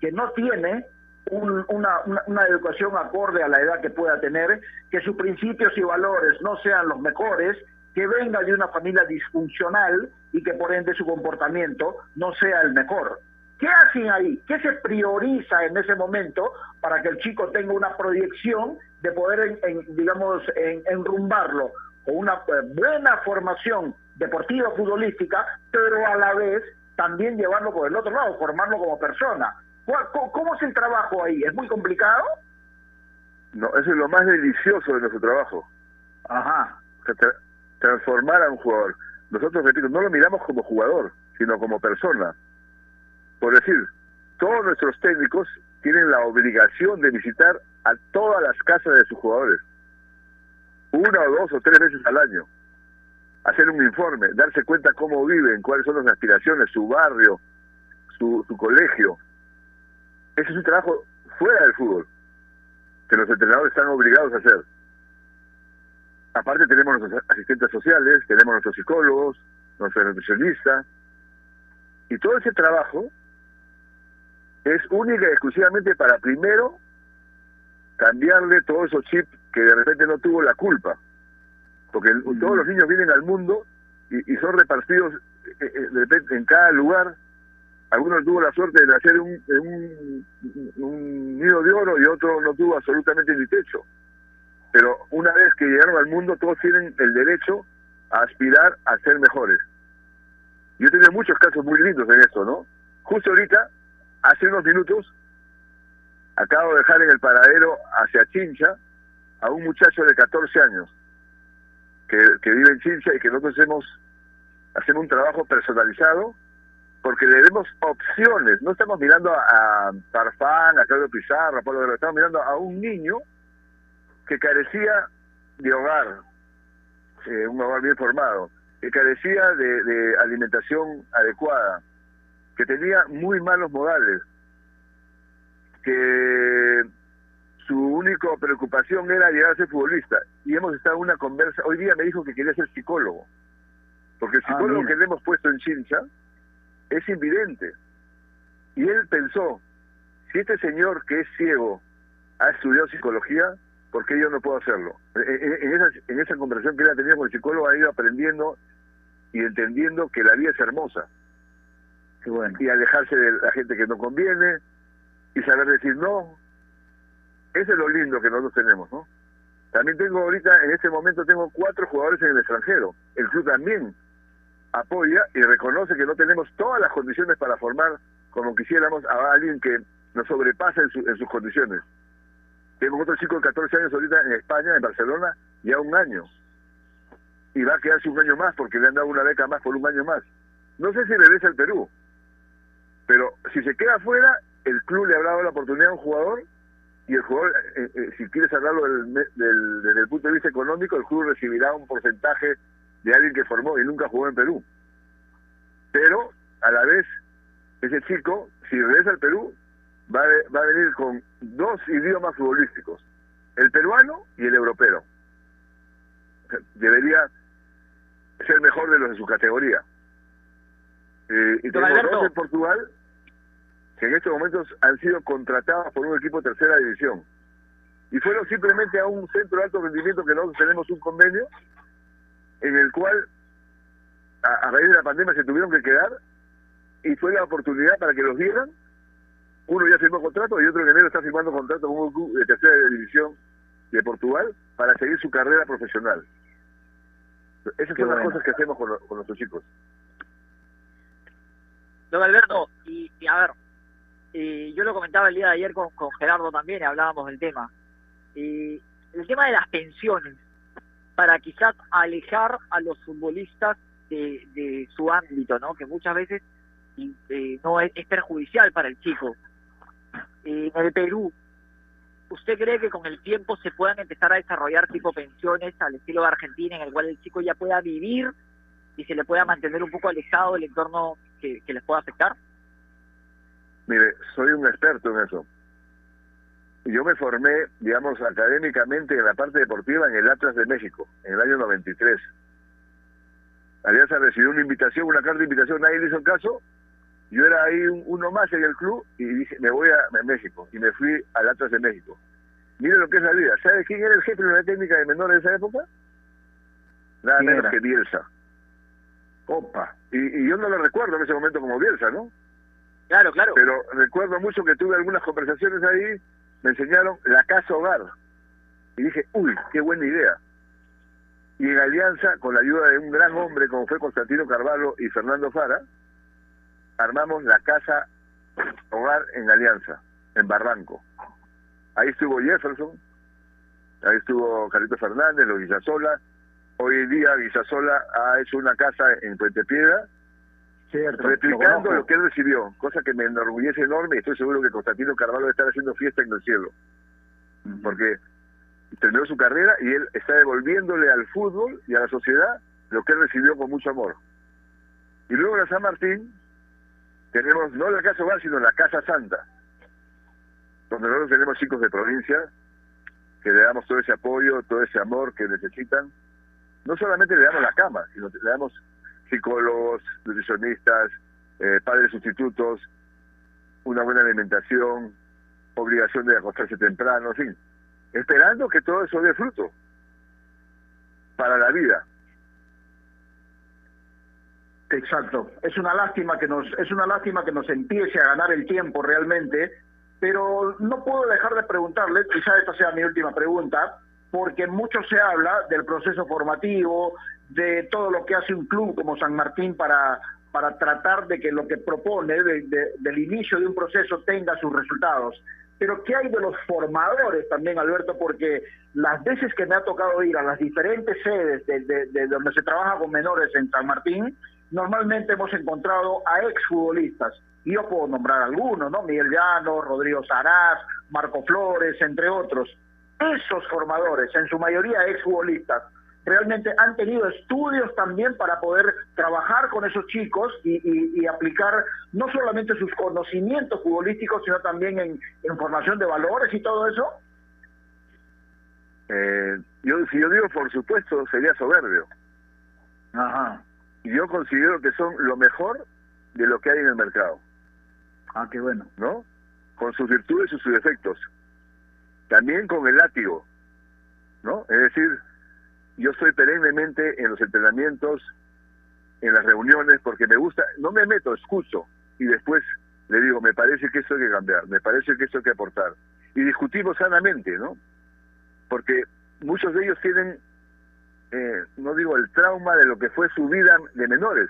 que no tiene un- una, educación acorde a la edad que pueda tener, que sus principios y valores no sean los mejores, que venga de una familia disfuncional y que por ende su comportamiento no sea el mejor. ¿Qué hacen ahí? ¿Qué se prioriza en ese momento para que el chico tenga una proyección de poder, en, digamos, en- enrumbarlo con una eh, buena formación deportiva futbolística, pero a la vez también llevarlo por el otro lado, formarlo como persona? ¿Cuál- ¿Cómo, cómo es el trabajo ahí? ¿Es muy complicado? No, eso es lo más delicioso de nuestro trabajo. Ajá. O sea, tra- transformar a un jugador. Nosotros, repito, no lo miramos como jugador, sino como persona. Por decir, todos nuestros técnicos tienen la obligación de visitar a todas las casas de sus jugadores. Una o dos o tres veces al año. Hacer un informe, darse cuenta cómo viven, cuáles son las aspiraciones, su barrio, su, su colegio. Ese es un trabajo fuera del fútbol, que los entrenadores están obligados a hacer. Aparte tenemos nuestros asistentes sociales, tenemos nuestros psicólogos, nuestros nutricionistas, y todo ese trabajo es única y exclusivamente para primero cambiarle todos esos chips que de repente no tuvo la culpa. Porque el- todos los niños vienen al mundo y, y son repartidos eh, eh, de repente en cada lugar. Algunos tuvo la suerte de nacer en un, un, un nido de oro y otro no tuvo absolutamente ni techo. Pero una vez que llegaron al mundo, todos tienen el derecho a aspirar a ser mejores. Yo he tenido muchos casos muy lindos en esto, ¿no? Justo ahorita, hace unos minutos, acabo de dejar en el paradero hacia Chincha a un muchacho de 14 años que, vive en Chincha y que nosotros hacemos, hacemos un trabajo personalizado porque le demos opciones. No estamos mirando a, Parfán, a Claudio Pizarro, a Pablo estamos mirando a un niño que carecía de hogar, eh, un hogar bien formado, que carecía de, de alimentación adecuada, que tenía muy malos modales, que su única preocupación era llegar a ser futbolista. Y hemos estado en una conversa, hoy día me dijo que quería ser psicólogo, porque el Ah, psicólogo que le hemos puesto en Chincha es invidente. Y él pensó, si este señor que es ciego ha estudiado psicología, ¿por qué yo no puedo hacerlo? En, en- en esa, en esa conversación que él ha tenido con el psicólogo ha ido aprendiendo y entendiendo que la vida es hermosa. Y alejarse de la gente que no conviene y saber decir no. Eso es lo lindo que nosotros tenemos, ¿no? También tengo ahorita, en este momento, tengo cuatro jugadores en el extranjero. El club también apoya y reconoce que no tenemos todas las condiciones para formar como quisiéramos a alguien que nos sobrepasa en, su- en sus condiciones. Tengo otro chico de 14 años ahorita en España, en Barcelona, ya un año. Y va a quedarse un año más porque le han dado una beca más por un año más. No sé si regresa al Perú, pero si se queda afuera, el club le habrá dado la oportunidad a un jugador y el jugador, eh, eh, si quieres hablarlo del, del- desde el punto de vista económico, el club recibirá un porcentaje de alguien que formó y nunca jugó en Perú. Pero, a la vez, ese chico, si regresa al Perú, va a, va a venir con dos idiomas futbolísticos, el peruano y el europeo. Debería ser mejor de los de su categoría. Eh, y Alberto. dos en Portugal que en estos momentos han sido contratados por un equipo de tercera división. Y fueron simplemente a un centro de alto rendimiento que nosotros tenemos un convenio en el cual a, a raíz de la pandemia se tuvieron que quedar y fue la oportunidad para que los vieran. Uno ya firmó contrato y otro en enero está firmando contrato con un club de tercera división de Portugal para seguir su carrera profesional. Esas Qué son las cosas que hacemos con, lo- con nuestros chicos. Don Alberto, y, y a ver, eh, yo lo comentaba el día de ayer con, con Gerardo también, y hablábamos del tema. Y el tema de las pensiones, para quizás alejar a los futbolistas de, de su ámbito, ¿no? Que muchas veces eh, no es, perjudicial para el chico. En el Perú, ¿usted cree que con el tiempo se puedan empezar a desarrollar tipo pensiones al estilo de Argentina, en el cual el chico ya pueda vivir y se le pueda mantener un poco alejado del entorno que, que les pueda afectar? Mire, soy un experto en eso. Yo me formé, digamos, académicamente en la parte deportiva en el Atlas de México, en el año 93. Alianza recibió una invitación, una carta de invitación, nadie le hizo caso. Yo era ahí un- uno más en el club y dije, me voy a, a México. Y me fui al Atlas de México. Mire lo que es la vida. ¿Sabe quién era el jefe de la técnica de menores de esa época? Nada ¿Quién menos era? que Bielsa. Opa. Y, y yo no lo recuerdo en ese momento como Bielsa, ¿no? Claro, claro. Pero recuerdo mucho que tuve algunas conversaciones ahí, me enseñaron la casa hogar. Y dije, uy, qué buena idea. Y en alianza, con la ayuda de un gran hombre como fue Constantino Carvalho y Fernando Fara, armamos la casa hogar en alianza, en Barranco. Ahí estuvo Jefferson, ahí estuvo Carlito Fernández, los Guisasola. Hoy en día Guisasola ha hecho una casa en Puente Piedra, replicando lo, que él recibió, cosa que me enorgullece enorme y estoy seguro que Constantino Carvalho está haciendo fiesta en el cielo. Porque terminó su carrera y él está devolviéndole al fútbol y a la sociedad lo que él recibió con mucho amor. Y luego en San Martín tenemos no la Casa Hogar, sino la Casa Santa, donde nosotros tenemos chicos de provincia que le damos todo ese apoyo, todo ese amor que necesitan. No solamente le damos la cama, sino le damos psicólogos, nutricionistas, eh, padres sustitutos, una buena alimentación, obligación de acostarse temprano, en fin, esperando que todo eso dé fruto para la vida. Exacto. Es una lástima que nos es una lástima que nos empiece a ganar el tiempo realmente, pero no puedo dejar de preguntarle, quizá esta sea mi última pregunta, porque mucho se habla del proceso formativo, de todo lo que hace un club como San Martín para para tratar de que lo que propone de- de- del inicio de un proceso tenga sus resultados. Pero ¿qué hay de los formadores también, Alberto? Porque las veces que me ha tocado ir a las diferentes sedes de, de- de donde se trabaja con menores en San Martín, normalmente hemos encontrado a exfutbolistas. Y yo puedo nombrar algunos, ¿no? Miguel Llano, Rodrigo Saraz, Marco Flores, entre otros. Esos formadores, en su mayoría exfutbolistas, realmente han tenido estudios también para poder trabajar con esos chicos y, y- y aplicar no solamente sus conocimientos futbolísticos, sino también en, en formación de valores y todo eso. Eh, yo, si yo digo por supuesto, sería soberbio. Ajá. Yo considero que son lo mejor de lo que hay en el mercado. Ah, qué bueno. ¿No? Con sus virtudes y sus defectos. También con el látigo. ¿No? Es decir, yo estoy perennemente en los entrenamientos, en las reuniones, porque me gusta, no me meto, escucho y después le digo, me parece que esto hay que cambiar, me parece que esto hay que aportar. Y discutimos sanamente, ¿no? Porque muchos de ellos tienen, eh, no digo el trauma de lo que fue su vida de menores,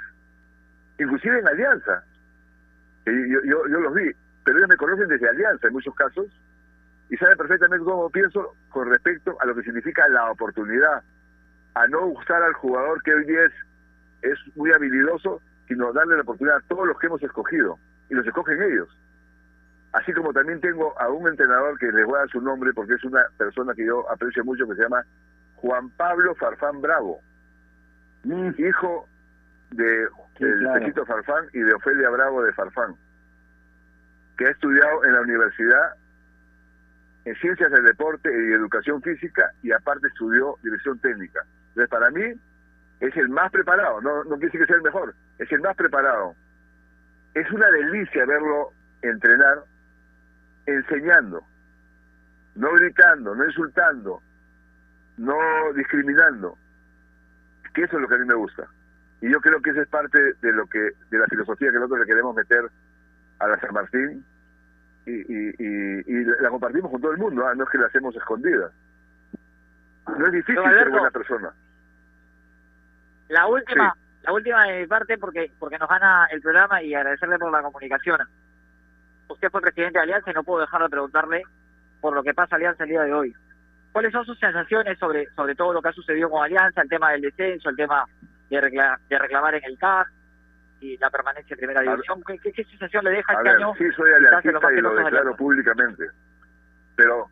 inclusive en Alianza. que Yo, yo, yo los vi, pero ellos me conocen desde Alianza en muchos casos y saben perfectamente cómo pienso con respecto a lo que significa la oportunidad, a no usar al jugador que hoy día es, es muy habilidoso, sino darle la oportunidad a todos los que hemos escogido, y los escogen ellos. Así como también tengo a un entrenador que les voy a dar su nombre porque es una persona que yo aprecio mucho, que se llama Juan Pablo Farfán Bravo, hijo de Sí, del claro. Pechito Farfán y de Ofelia Bravo de Farfán, que ha estudiado en la universidad en Ciencias del Deporte y Educación Física y aparte estudió Dirección Técnica. Entonces, para mí es el más preparado, no, no quiere decir que sea el mejor, es el más preparado. Es una delicia verlo entrenar enseñando, no gritando, no insultando, no discriminando, que eso es lo que a mí me gusta. Y yo creo que esa es parte de lo que de la filosofía que nosotros le queremos meter a la San Martín y, y, y, y la compartimos con todo el mundo, ¿ah? no es que la hacemos escondida. No es difícil ser buena persona. La última, la última de mi parte porque porque nos gana el programa y agradecerle por la comunicación. Usted fue presidente de Alianza y no puedo dejar de preguntarle por lo que pasa Alianza el día de hoy. ¿Cuáles son sus sensaciones sobre sobre todo lo que ha sucedido con Alianza, el tema del descenso, el tema de, recla- de reclamar en el CAG y la permanencia en primera división? ¿Qué, qué, qué sensación le deja A este ver, año? sí soy aliancista y lo declaro públicamente. Pero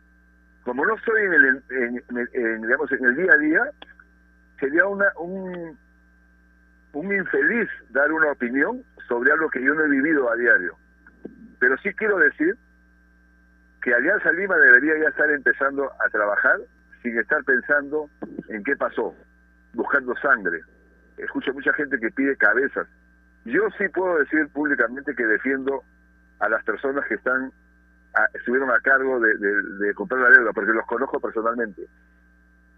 como no estoy en el, en, en- en, digamos, en el día a día, sería una, un, un infeliz dar una opinión sobre algo que yo no he vivido a diario. Pero sí quiero decir que Alianza Lima debería ya estar empezando a trabajar sin estar pensando en qué pasó, buscando sangre. Escucho mucha gente que pide cabezas. Yo sí puedo decir públicamente que defiendo a las personas que están a- estuvieron a cargo de, de- comprar la deuda, porque los conozco personalmente.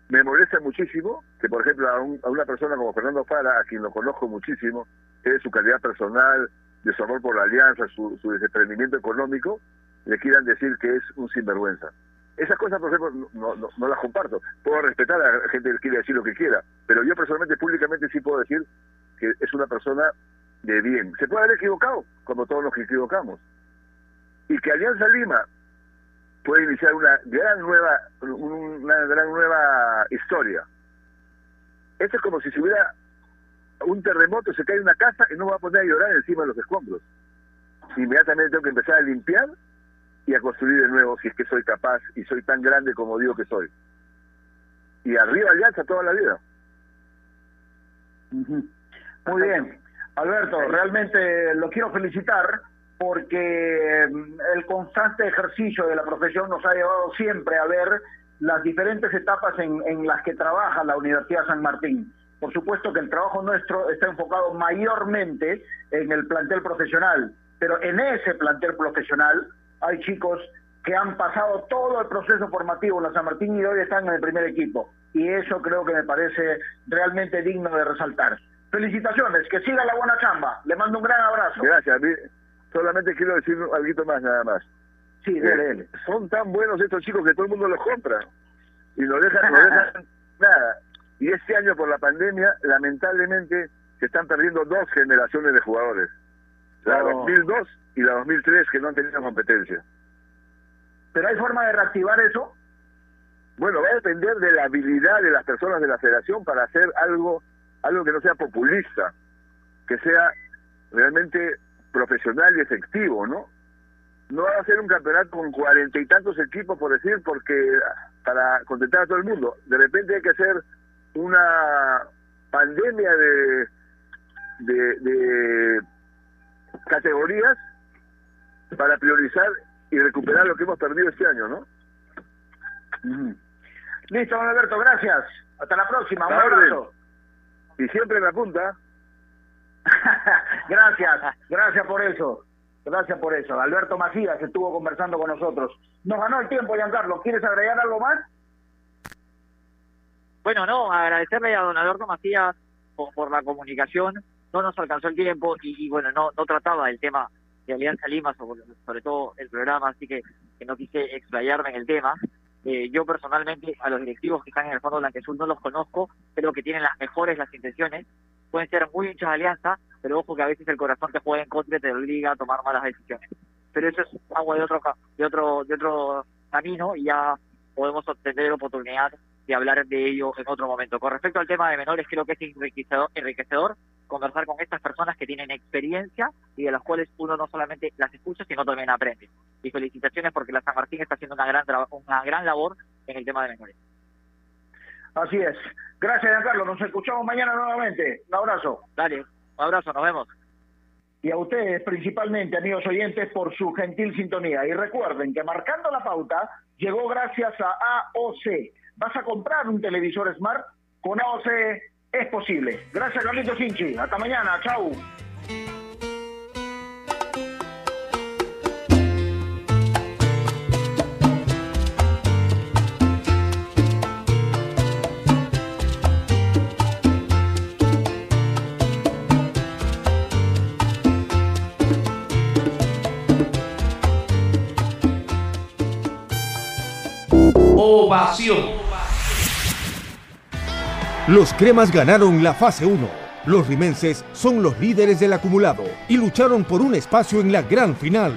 Me molesta muchísimo que, por ejemplo, a, un- a una persona como Fernando Fara, a quien lo conozco muchísimo, que de su calidad personal, de su amor por la alianza, su, su desprendimiento económico, le quieran decir que es un sinvergüenza. Esas cosas, por ejemplo, no, no, no- las comparto. Puedo respetar a la gente que quiere decir lo que quiera, pero yo personalmente, públicamente, sí puedo decir que es una persona de bien. Se puede haber equivocado, como todos los que equivocamos. Y que Alianza Lima puede iniciar una gran nueva, una gran nueva historia. Esto es como si se hubiera un terremoto, se cae una casa y no va a poner a llorar encima de los escombros. Inmediatamente tengo que empezar a limpiar y a construir de nuevo si es que soy capaz y soy tan grande como digo que soy. Y arriba Alianza toda la vida. Muy bien. Alberto, realmente lo quiero felicitar porque mm, el constante ejercicio de la profesión nos ha llevado siempre a ver las diferentes etapas en, en las que trabaja la Universidad San Martín. Por supuesto que el trabajo nuestro está enfocado mayormente en el plantel profesional, pero en ese plantel profesional hay chicos que han pasado todo el proceso formativo en la San Martín y hoy están en el primer equipo. Y eso creo que me parece realmente digno de resaltar. Felicitaciones, que siga la buena chamba. Le mando un gran abrazo. Gracias. Solamente quiero decir algo más nada más. Sí, Eh, son tan buenos estos chicos que todo el mundo los compra y no dejan, no dejan nada. Y este año por la pandemia, lamentablemente, se están perdiendo dos generaciones de jugadores. La 2002 y la 2003 que no han tenido competencia. ¿Pero hay forma de reactivar eso? Bueno, va a depender de la habilidad de las personas de la federación para hacer algo, algo que no sea populista, que sea realmente profesional y efectivo, ¿no? No va a ser un campeonato con cuarenta y tantos equipos, por decir, porque para contentar a todo el mundo. De repente hay que hacer una pandemia de, de, de categorías para priorizar y recuperar lo que hemos perdido este año, ¿no? Listo, don Alberto, gracias. Hasta la próxima. Un abrazo. Y siempre me apunta. Gracias, gracias por eso. Gracias por eso. Alberto Macías estuvo conversando con nosotros. Nos ganó el tiempo, Giancarlo. ¿Quieres agregar algo más? Bueno, no, agradecerle a don Alberto Macías por, por la comunicación. No nos alcanzó el tiempo y, y, bueno, no, no trataba el tema de Alianza Lima, sobre, sobre todo el programa, así que, no quise explayarme en el tema. Eh, yo personalmente a los directivos que están en el Fondo Blanquezul no los conozco, creo que tienen las mejores las intenciones, pueden ser muy hinchas de Alianza, pero ojo que a veces el corazón te juega en contra y te obliga a tomar malas decisiones. Pero eso es agua de otro de otro de otro camino y ya podemos tener oportunidad de hablar de ello en otro momento. Con respecto al tema de menores, creo que es enriquecedor, enriquecedor conversar con estas personas que tienen experiencia y de las cuales uno no solamente las escucha, sino también aprende. Y felicitaciones porque la San Martín está haciendo una gran una gran labor en el tema de menores. Así es. Gracias, Giancarlo. Nos escuchamos mañana nuevamente. Un abrazo. Dale, un abrazo, nos vemos. Y a ustedes, principalmente, amigos oyentes, por su gentil sintonía. Y recuerden que marcando la pauta llegó gracias a AOC. ¿Vas a comprar un televisor Smart? Con AOC es posible. Gracias, Carlitos Sinchi. Hasta mañana. Chau. Ovación. Los cremas ganaron la fase 1. Los rimenses son los líderes del acumulado y lucharon por un espacio en la gran final.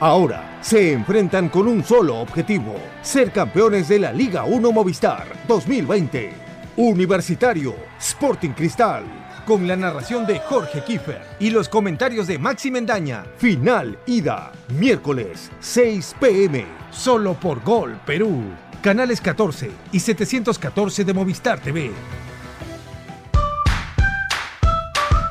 Ahora se enfrentan con un solo objetivo, ser campeones de la Liga 1 Movistar 2020. Universitario, Sporting Cristal, con la narración de Jorge Kiefer y los comentarios de Maxi Mendaña. Final ida, miércoles 6 pm, solo por Gol Perú. Canales 14 y 714 de Movistar TV.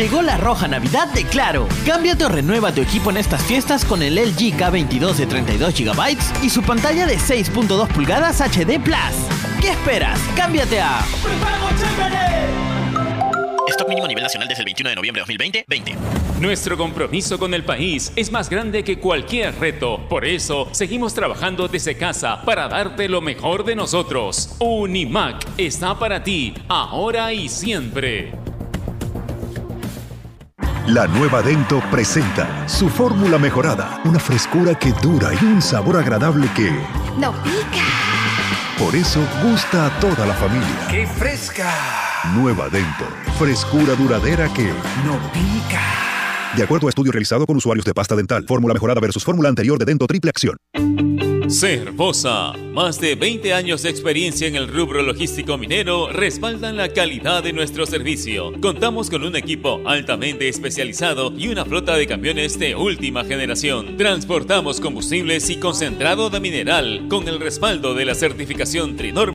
Llegó la roja Navidad de Claro. Cámbiate o renueva tu equipo en estas fiestas con el LG K22 de 32 GB y su pantalla de 6.2 pulgadas HD Plus. ¿Qué esperas? Cámbiate a Stock mínimo a nivel nacional desde el 21 de noviembre de 2020, 20. Nuestro compromiso con el país es más grande que cualquier reto. Por eso, seguimos trabajando desde casa para darte lo mejor de nosotros. Unimac está para ti, ahora y siempre. La nueva Dento presenta su fórmula mejorada, una frescura que dura y un sabor agradable que, No pica. por eso, gusta a toda la familia. ¡Qué fresca! Nueva Dento, frescura duradera que, No pica. de acuerdo a estudio realizado con usuarios de pasta dental, fórmula mejorada versus fórmula anterior de Dento Triple Acción. Cervosa, más de 20 años de experiencia en el rubro logístico minero respaldan la calidad de nuestro servicio. Contamos con un equipo altamente especializado y una flota de camiones de última generación. Transportamos combustibles y concentrado de mineral con el respaldo de la certificación Trinor